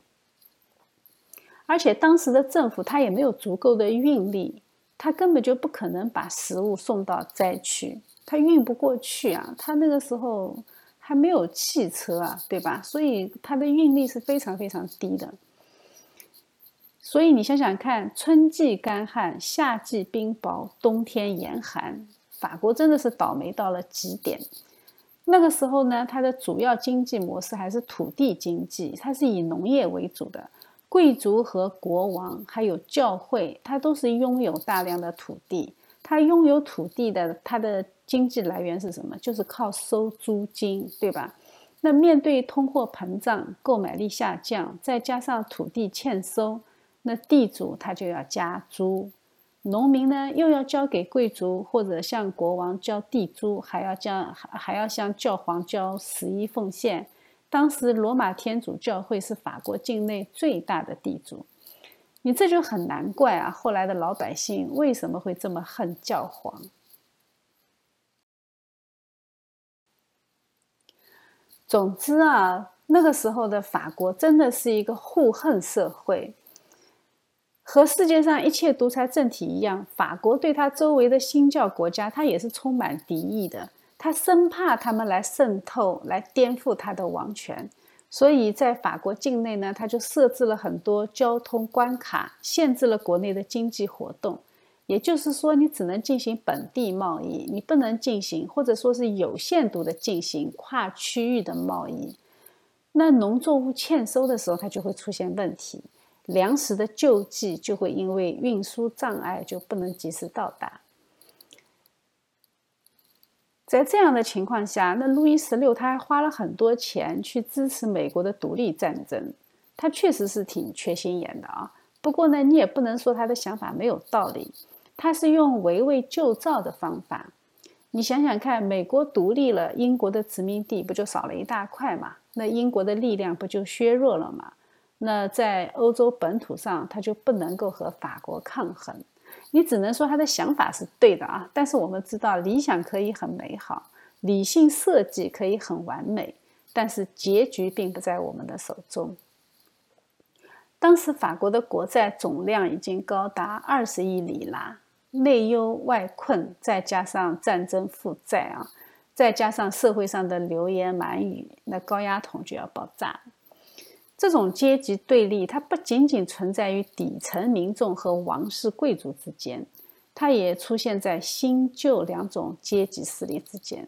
[SPEAKER 1] 而且当时的政府他也没有足够的运力，他根本就不可能把食物送到灾区，他运不过去啊！他那个时候还没有汽车啊，对吧？所以他的运力是非常非常低的。所以你想想看，春季干旱，夏季冰雹，冬天严寒，法国真的是倒霉到了极点。那个时候呢，它的主要经济模式还是土地经济，它是以农业为主的。贵族和国王，还有教会，他都是拥有大量的土地。他拥有土地的，他的经济来源是什么？就是靠收租金，对吧？那面对通货膨胀、购买力下降，再加上土地欠收，那地主他就要加租，农民呢又要交给贵族或者向国王交地租，还要交还要向教皇交十一奉献。当时罗马天主教会是法国境内最大的地主，你这就很难怪啊！后来的老百姓为什么会这么恨教皇？总之啊，那个时候的法国真的是一个互恨社会，和世界上一切独裁政体一样，法国对他周围的新教国家，他也是充满敌意的。他生怕他们来渗透、来颠覆他的王权，所以在法国境内呢，他就设置了很多交通关卡，限制了国内的经济活动。也就是说，你只能进行本地贸易，你不能进行，或者说是有限度的进行跨区域的贸易。那农作物欠收的时候，它就会出现问题。粮食的救济就会因为运输障碍就不能及时到达。在这样的情况下，那路易十六他还花了很多钱去支持美国的独立战争，他确实是挺缺心眼的啊。不过呢，你也不能说他的想法没有道理，他是用围魏救赵的方法。你想想看，美国独立了，英国的殖民地不就少了一大块嘛？那英国的力量不就削弱了嘛？那在欧洲本土上，他就不能够和法国抗衡。你只能说他的想法是对的啊，但是我们知道理想可以很美好，理性设计可以很完美，但是结局并不在我们的手中。当时法国的国债总量已经高达二十亿里拉，内忧外困，再加上战争负债啊，再加上社会上的流言满语，那高压桶就要爆炸。这种阶级对立，它不仅仅存在于底层民众和王室贵族之间，它也出现在新旧两种阶级势力之间。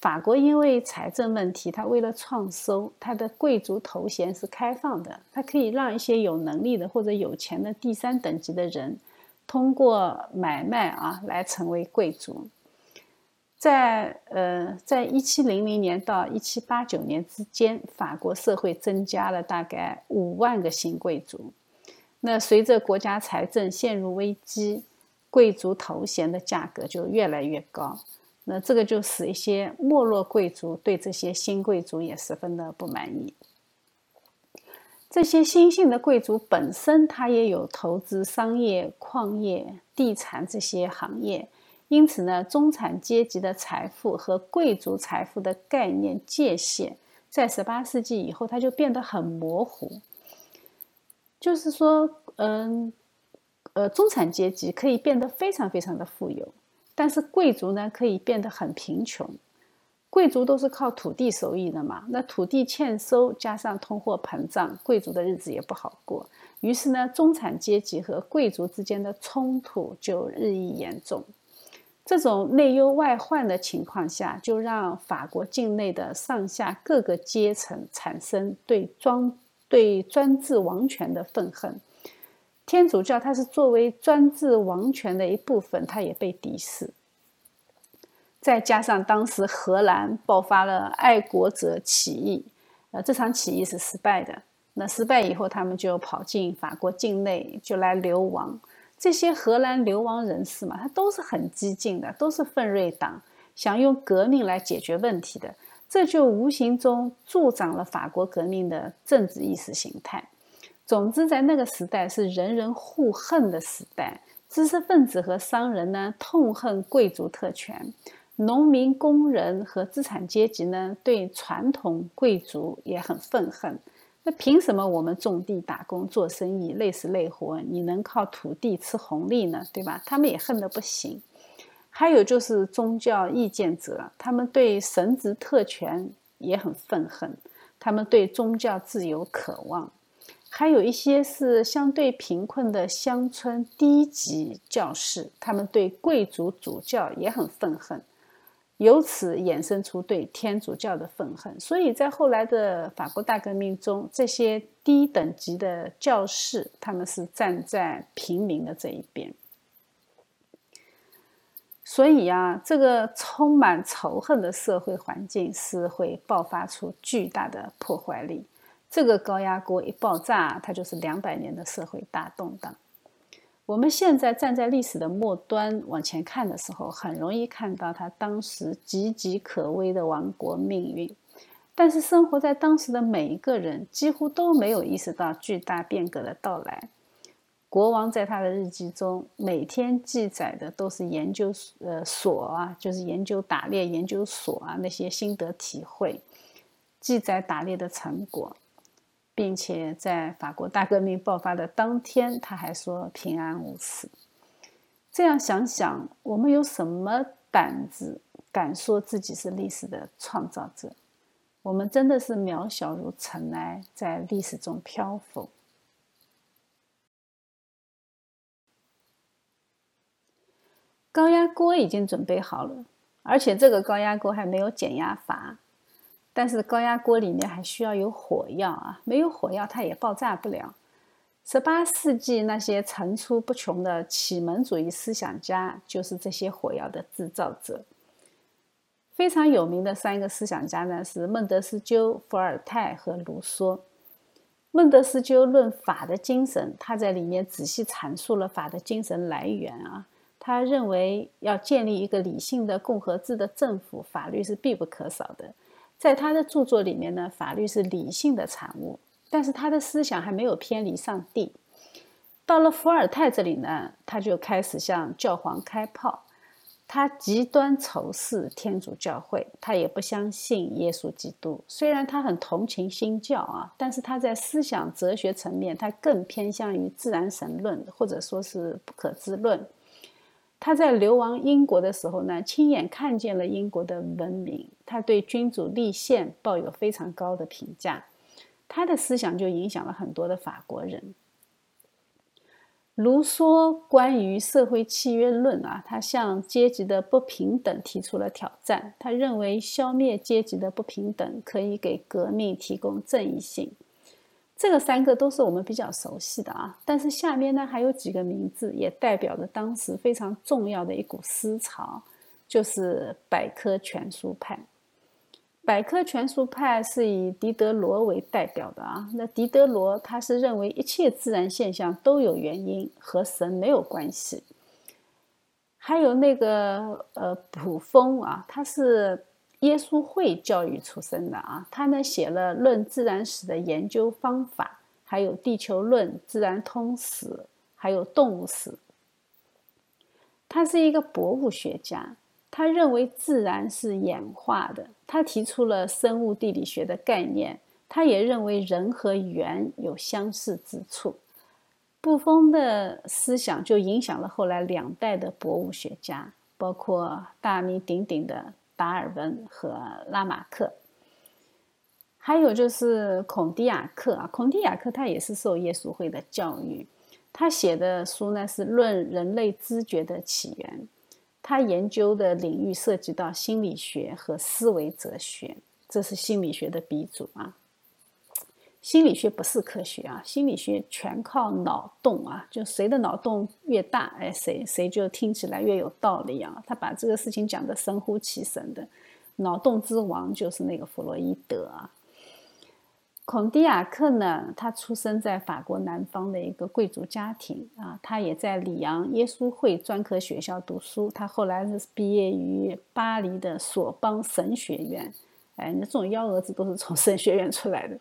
[SPEAKER 1] 法国因为财政问题，它为了创收，它的贵族头衔是开放的，它可以让一些有能力的或者有钱的第三等级的人通过买卖啊来成为贵族。在呃，在一七零零年到一七八九年之间，法国社会增加了大概五万个新贵族。那随着国家财政陷入危机，贵族头衔的价格就越来越高。那这个就使一些没落贵族对这些新贵族也十分的不满意。这些新兴的贵族本身，他也有投资商业、矿业、地产这些行业。因此呢，中产阶级的财富和贵族财富的概念界限，在十八世纪以后，它就变得很模糊。就是说，嗯，呃，中产阶级可以变得非常非常的富有，但是贵族呢，可以变得很贫穷。贵族都是靠土地收益的嘛，那土地欠收，加上通货膨胀，贵族的日子也不好过。于是呢，中产阶级和贵族之间的冲突就日益严重。这种内忧外患的情况下，就让法国境内的上下各个阶层产生对专对专制王权的愤恨。天主教它是作为专制王权的一部分，它也被敌视。再加上当时荷兰爆发了爱国者起义，呃，这场起义是失败的。那失败以后，他们就跑进法国境内，就来流亡。这些荷兰流亡人士嘛，他都是很激进的，都是奋锐党，想用革命来解决问题的，这就无形中助长了法国革命的政治意识形态。总之，在那个时代是人人互恨的时代，知识分子和商人呢痛恨贵族特权，农民、工人和资产阶级呢对传统贵族也很愤恨。那凭什么我们种地、打工、做生意，累死累活，你能靠土地吃红利呢？对吧？他们也恨得不行。还有就是宗教意见者，他们对神职特权也很愤恨，他们对宗教自由渴望。还有一些是相对贫困的乡村低级教士，他们对贵族主教也很愤恨。由此衍生出对天主教的愤恨，所以在后来的法国大革命中，这些低等级的教士，他们是站在平民的这一边。所以啊，这个充满仇恨的社会环境是会爆发出巨大的破坏力。这个高压锅一爆炸，它就是两百年的社会大动荡。我们现在站在历史的末端往前看的时候，很容易看到他当时岌岌可危的亡国命运。但是生活在当时的每一个人几乎都没有意识到巨大变革的到来。国王在他的日记中每天记载的都是研究呃所啊，就是研究打猎研究所啊那些心得体会，记载打猎的成果。并且在法国大革命爆发的当天，他还说平安无事。这样想想，我们有什么胆子敢说自己是历史的创造者？我们真的是渺小如尘埃，在历史中漂浮。高压锅已经准备好了，而且这个高压锅还没有减压阀。但是高压锅里面还需要有火药啊，没有火药它也爆炸不了。十八世纪那些层出不穷的启蒙主义思想家，就是这些火药的制造者。非常有名的三个思想家呢，是孟德斯鸠、伏尔泰和卢梭。孟德斯鸠论法的精神，他在里面仔细阐述了法的精神来源啊。他认为要建立一个理性的共和制的政府，法律是必不可少的。在他的著作里面呢，法律是理性的产物。但是他的思想还没有偏离上帝。到了伏尔泰这里呢，他就开始向教皇开炮。他极端仇视天主教会，他也不相信耶稣基督。虽然他很同情新教啊，但是他在思想哲学层面，他更偏向于自然神论，或者说是不可知论。他在流亡英国的时候呢，亲眼看见了英国的文明。他对君主立宪抱有非常高的评价。他的思想就影响了很多的法国人。卢梭关于社会契约论啊，他向阶级的不平等提出了挑战。他认为消灭阶级的不平等可以给革命提供正义性。这个三个都是我们比较熟悉的啊，但是下面呢还有几个名字也代表着当时非常重要的一股思潮，就是百科全书派。百科全书派是以狄德罗为代表的啊，那狄德罗他是认为一切自然现象都有原因，和神没有关系。还有那个呃卜风啊，他是耶稣会教育出身的啊，他呢写了《论自然史》的研究方法，还有《地球论》《自然通史》，还有《动物史》。他是一个博物学家。他认为自然是演化的，他提出了生物地理学的概念。他也认为人和猿有相似之处。布丰的思想就影响了后来两代的博物学家，包括大名鼎鼎的达尔文和拉马克，还有就是孔蒂亚克啊。孔蒂亚克他也是受耶稣会的教育，他写的书呢是《论人类知觉的起源》。他研究的领域涉及到心理学和思维哲学，这是心理学的鼻祖啊。心理学不是科学啊，心理学全靠脑洞啊，就谁的脑洞越大，哎，谁谁就听起来越有道理啊。他把这个事情讲得神乎其神的，脑洞之王就是那个弗洛伊德啊。孔蒂亚克呢，他出生在法国南方的一个贵族家庭啊，他也在里昂耶稣会专科学校读书。他后来是毕业于巴黎的索邦神学院。哎，那这种幺蛾子都是从神学院出来的。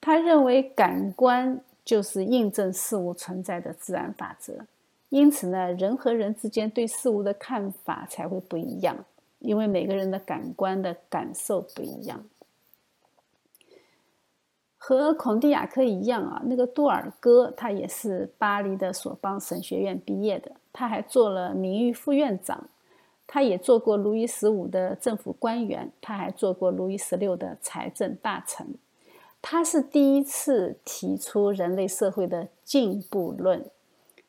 [SPEAKER 1] 他认为感官就是印证事物存在的自然法则，因此呢，人和人之间对事物的看法才会不一样，因为每个人的感官的感受不一样。和孔蒂亚克一样啊，那个杜尔戈他也是巴黎的索邦神学院毕业的，他还做了名誉副院长，他也做过路易十五的政府官员，他还做过路易十六的财政大臣。他是第一次提出人类社会的进步论，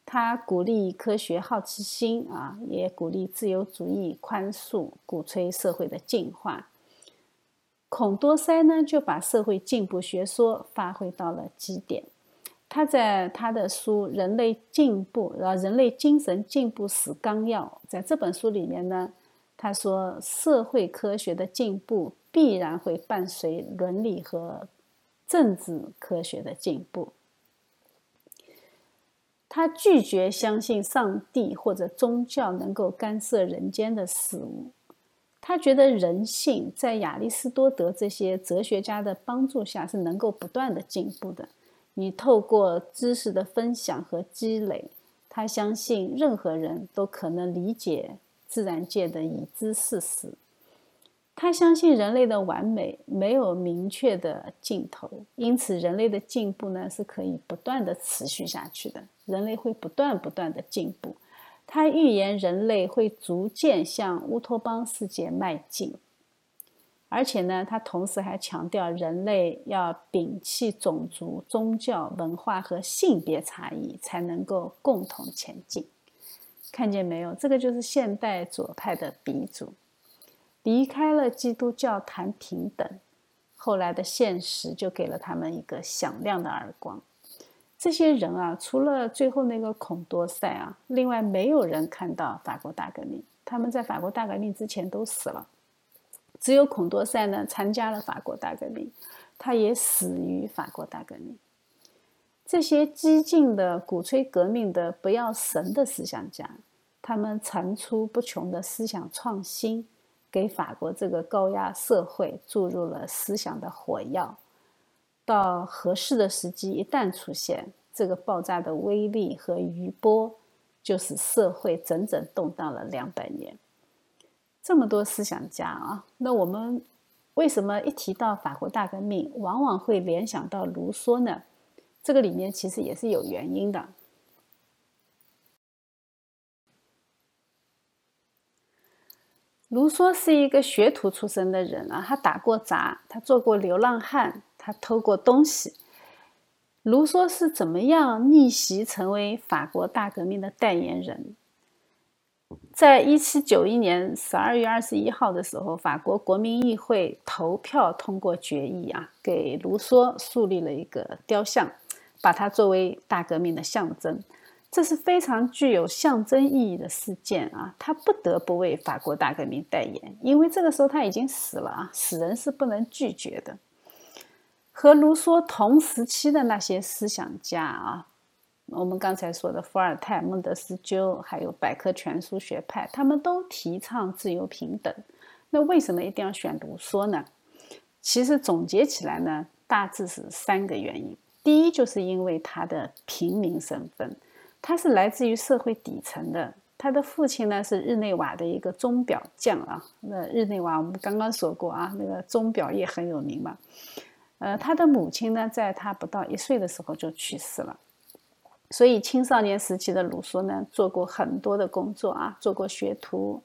[SPEAKER 1] 他鼓励科学好奇心啊，也鼓励自由主义、宽恕，鼓吹社会的进化。孔多塞呢，就把社会进步学说发挥到了极点。他在他的书《人类进步》然后《人类精神进步史纲要》在这本书里面呢，他说社会科学的进步必然会伴随伦理和政治科学的进步。他拒绝相信上帝或者宗教能够干涉人间的事物。他觉得人性在亚里士多德这些哲学家的帮助下是能够不断的进步的。你透过知识的分享和积累，他相信任何人都可能理解自然界的已知事实。他相信人类的完美没有明确的尽头，因此人类的进步呢是可以不断的持续下去的。人类会不断不断的进步。他预言人类会逐渐向乌托邦世界迈进，而且呢，他同时还强调人类要摒弃种族、宗教、文化和性别差异，才能够共同前进。看见没有？这个就是现代左派的鼻祖，离开了基督教谈平等，后来的现实就给了他们一个响亮的耳光。这些人啊，除了最后那个孔多塞啊，另外没有人看到法国大革命。他们在法国大革命之前都死了，只有孔多塞呢参加了法国大革命，他也死于法国大革命。这些激进的、鼓吹革命的、不要神的思想家，他们层出不穷的思想创新，给法国这个高压社会注入了思想的火药。到合适的时机一旦出现，这个爆炸的威力和余波，就使社会整整动荡了两百年。这么多思想家啊，那我们为什么一提到法国大革命，往往会联想到卢梭呢？这个里面其实也是有原因的。卢梭是一个学徒出身的人啊，他打过杂，他做过流浪汉，他偷过东西。卢梭是怎么样逆袭成为法国大革命的代言人？在一七九一年十二月二十一号的时候，法国国民议会投票通过决议啊，给卢梭树立了一个雕像。把它作为大革命的象征，这是非常具有象征意义的事件啊！他不得不为法国大革命代言，因为这个时候他已经死了啊，死人是不能拒绝的。和卢梭同时期的那些思想家啊，我们刚才说的伏尔泰、孟德斯鸠，还有百科全书学派，他们都提倡自由平等。那为什么一定要选卢梭呢？其实总结起来呢，大致是三个原因。第一，就是因为他的平民身份，他是来自于社会底层的。他的父亲呢是日内瓦的一个钟表匠啊。那日内瓦我们刚刚说过啊，那个钟表业很有名嘛。呃，他的母亲呢，在他不到一岁的时候就去世了。所以青少年时期的卢梭呢，做过很多的工作啊，做过学徒，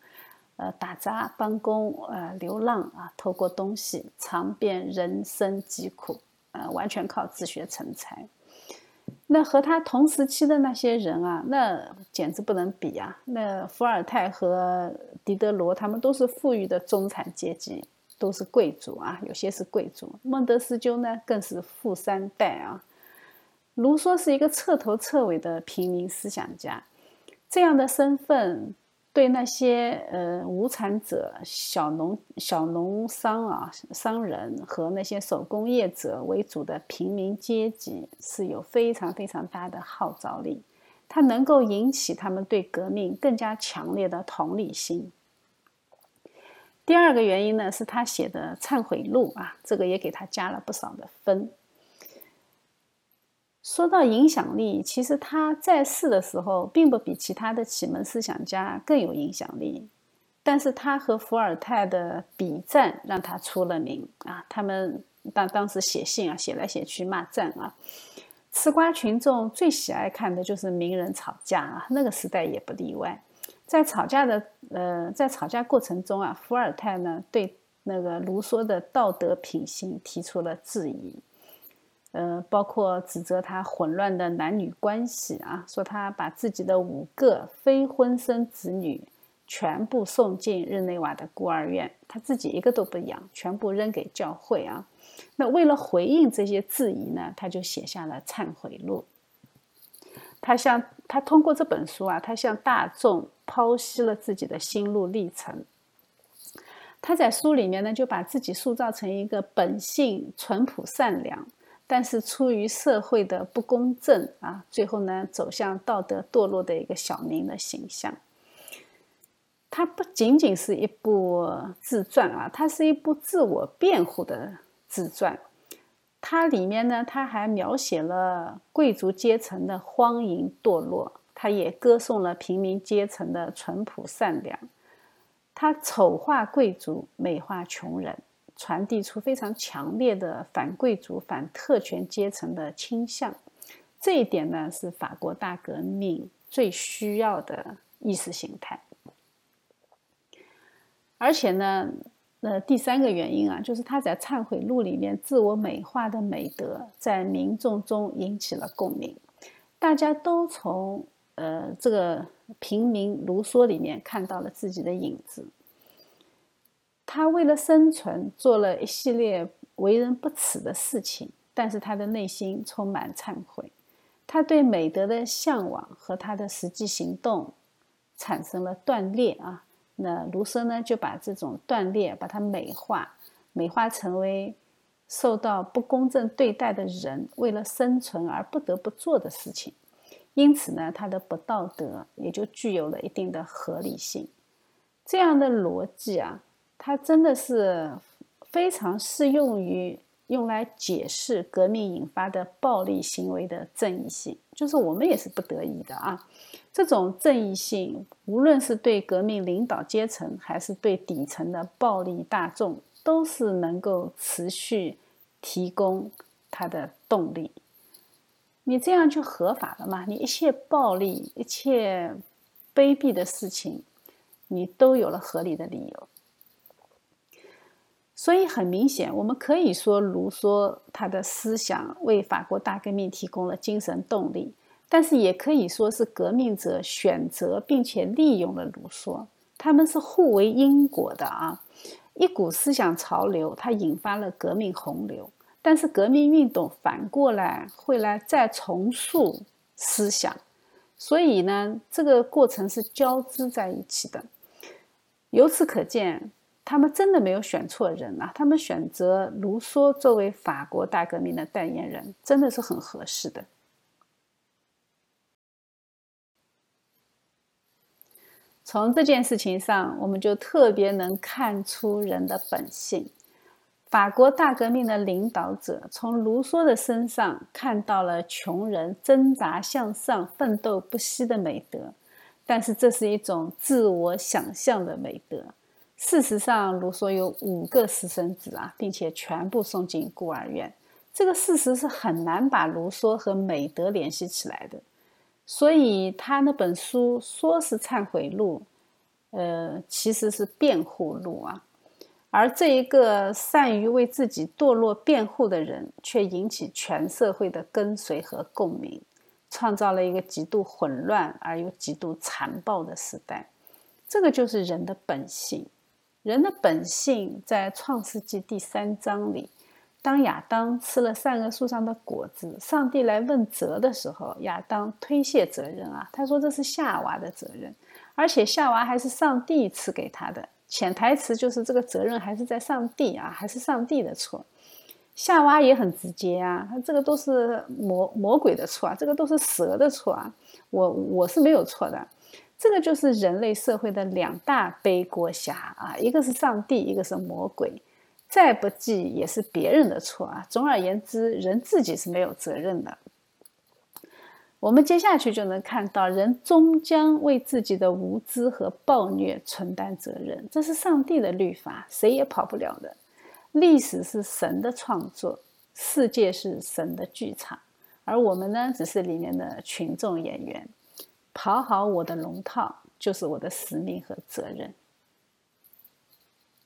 [SPEAKER 1] 呃，打杂、帮工，呃，流浪啊，偷过东西，尝遍人生疾苦。呃，完全靠自学成才。那和他同时期的那些人啊，那简直不能比啊。那伏尔泰和狄德罗，他们都是富裕的中产阶级，都是贵族啊，有些是贵族。孟德斯鸠呢，更是富三代啊。卢梭是一个彻头彻尾的平民思想家，这样的身份。对那些呃无产者、小农、小农商啊、商人和那些手工业者为主的平民阶级是有非常非常大的号召力，它能够引起他们对革命更加强烈的同理心。第二个原因呢，是他写的忏悔录啊，这个也给他加了不少的分。说到影响力，其实他在世的时候并不比其他的启蒙思想家更有影响力，但是他和伏尔泰的笔战让他出了名啊。他们当当时写信啊，写来写去骂战啊，吃瓜群众最喜爱看的就是名人吵架啊，那个时代也不例外。在吵架的呃，在吵架过程中啊，伏尔泰呢对那个卢梭的道德品行提出了质疑。呃，包括指责他混乱的男女关系啊，说他把自己的五个非婚生子女全部送进日内瓦的孤儿院，他自己一个都不养，全部扔给教会啊。那为了回应这些质疑呢，他就写下了忏悔录。他向他通过这本书啊，他向大众剖析了自己的心路历程。他在书里面呢，就把自己塑造成一个本性淳朴善良。但是出于社会的不公正啊，最后呢走向道德堕落的一个小民的形象。它不仅仅是一部自传啊，它是一部自我辩护的自传。它里面呢，它还描写了贵族阶层的荒淫堕落，它也歌颂了平民阶层的淳朴善良。它丑化贵族，美化穷人。传递出非常强烈的反贵族、反特权阶层的倾向，这一点呢是法国大革命最需要的意识形态。而且呢，那第三个原因啊，就是他在忏悔录里面自我美化的美德，在民众中引起了共鸣，大家都从呃这个平民卢梭里面看到了自己的影子。他为了生存做了一系列为人不耻的事情，但是他的内心充满忏悔。他对美德的向往和他的实际行动产生了断裂啊。那卢梭呢，就把这种断裂把它美化，美化成为受到不公正对待的人为了生存而不得不做的事情。因此呢，他的不道德也就具有了一定的合理性。这样的逻辑啊，它真的是非常适用于。用来解释革命引发的暴力行为的正义性，就是我们也是不得已的啊。这种正义性，无论是对革命领导阶层，还是对底层的暴力大众，都是能够持续提供它的动力。你这样就合法了嘛？你一切暴力、一切卑鄙的事情，你都有了合理的理由。所以很明显，我们可以说卢梭他的思想为法国大革命提供了精神动力，但是也可以说是革命者选择并且利用了卢梭，他们是互为因果的啊。一股思想潮流它引发了革命洪流，但是革命运动反过来会来再重塑思想，所以呢，这个过程是交织在一起的。由此可见。他们真的没有选错人啊！他们选择卢梭作为法国大革命的代言人，真的是很合适的。从这件事情上，我们就特别能看出人的本性。法国大革命的领导者从卢梭的身上看到了穷人挣扎向上、奋斗不息的美德，但是这是一种自我想象的美德。事实上，卢梭有五个私生子啊，并且全部送进孤儿院。这个事实是很难把卢梭和美德联系起来的。所以他那本书说是忏悔录，呃，其实是辩护录啊。而这一个善于为自己堕落辩护的人，却引起全社会的跟随和共鸣，创造了一个极度混乱而又极度残暴的时代。这个就是人的本性。人的本性在创世纪第三章里，当亚当吃了善恶树上的果子，上帝来问责的时候，亚当推卸责任啊，他说这是夏娃的责任，而且夏娃还是上帝赐给他的，潜台词就是这个责任还是在上帝啊，还是上帝的错。夏娃也很直接啊，他这个都是魔魔鬼的错啊，这个都是蛇的错啊，我我是没有错的。这个就是人类社会的两大背锅侠啊，一个是上帝，一个是魔鬼。再不济也是别人的错啊。总而言之，人自己是没有责任的。我们接下去就能看到，人终将为自己的无知和暴虐承担责任，这是上帝的律法，谁也跑不了的。历史是神的创作，世界是神的剧场，而我们呢，只是里面的群众演员。跑好我的龙套，就是我的使命和责任。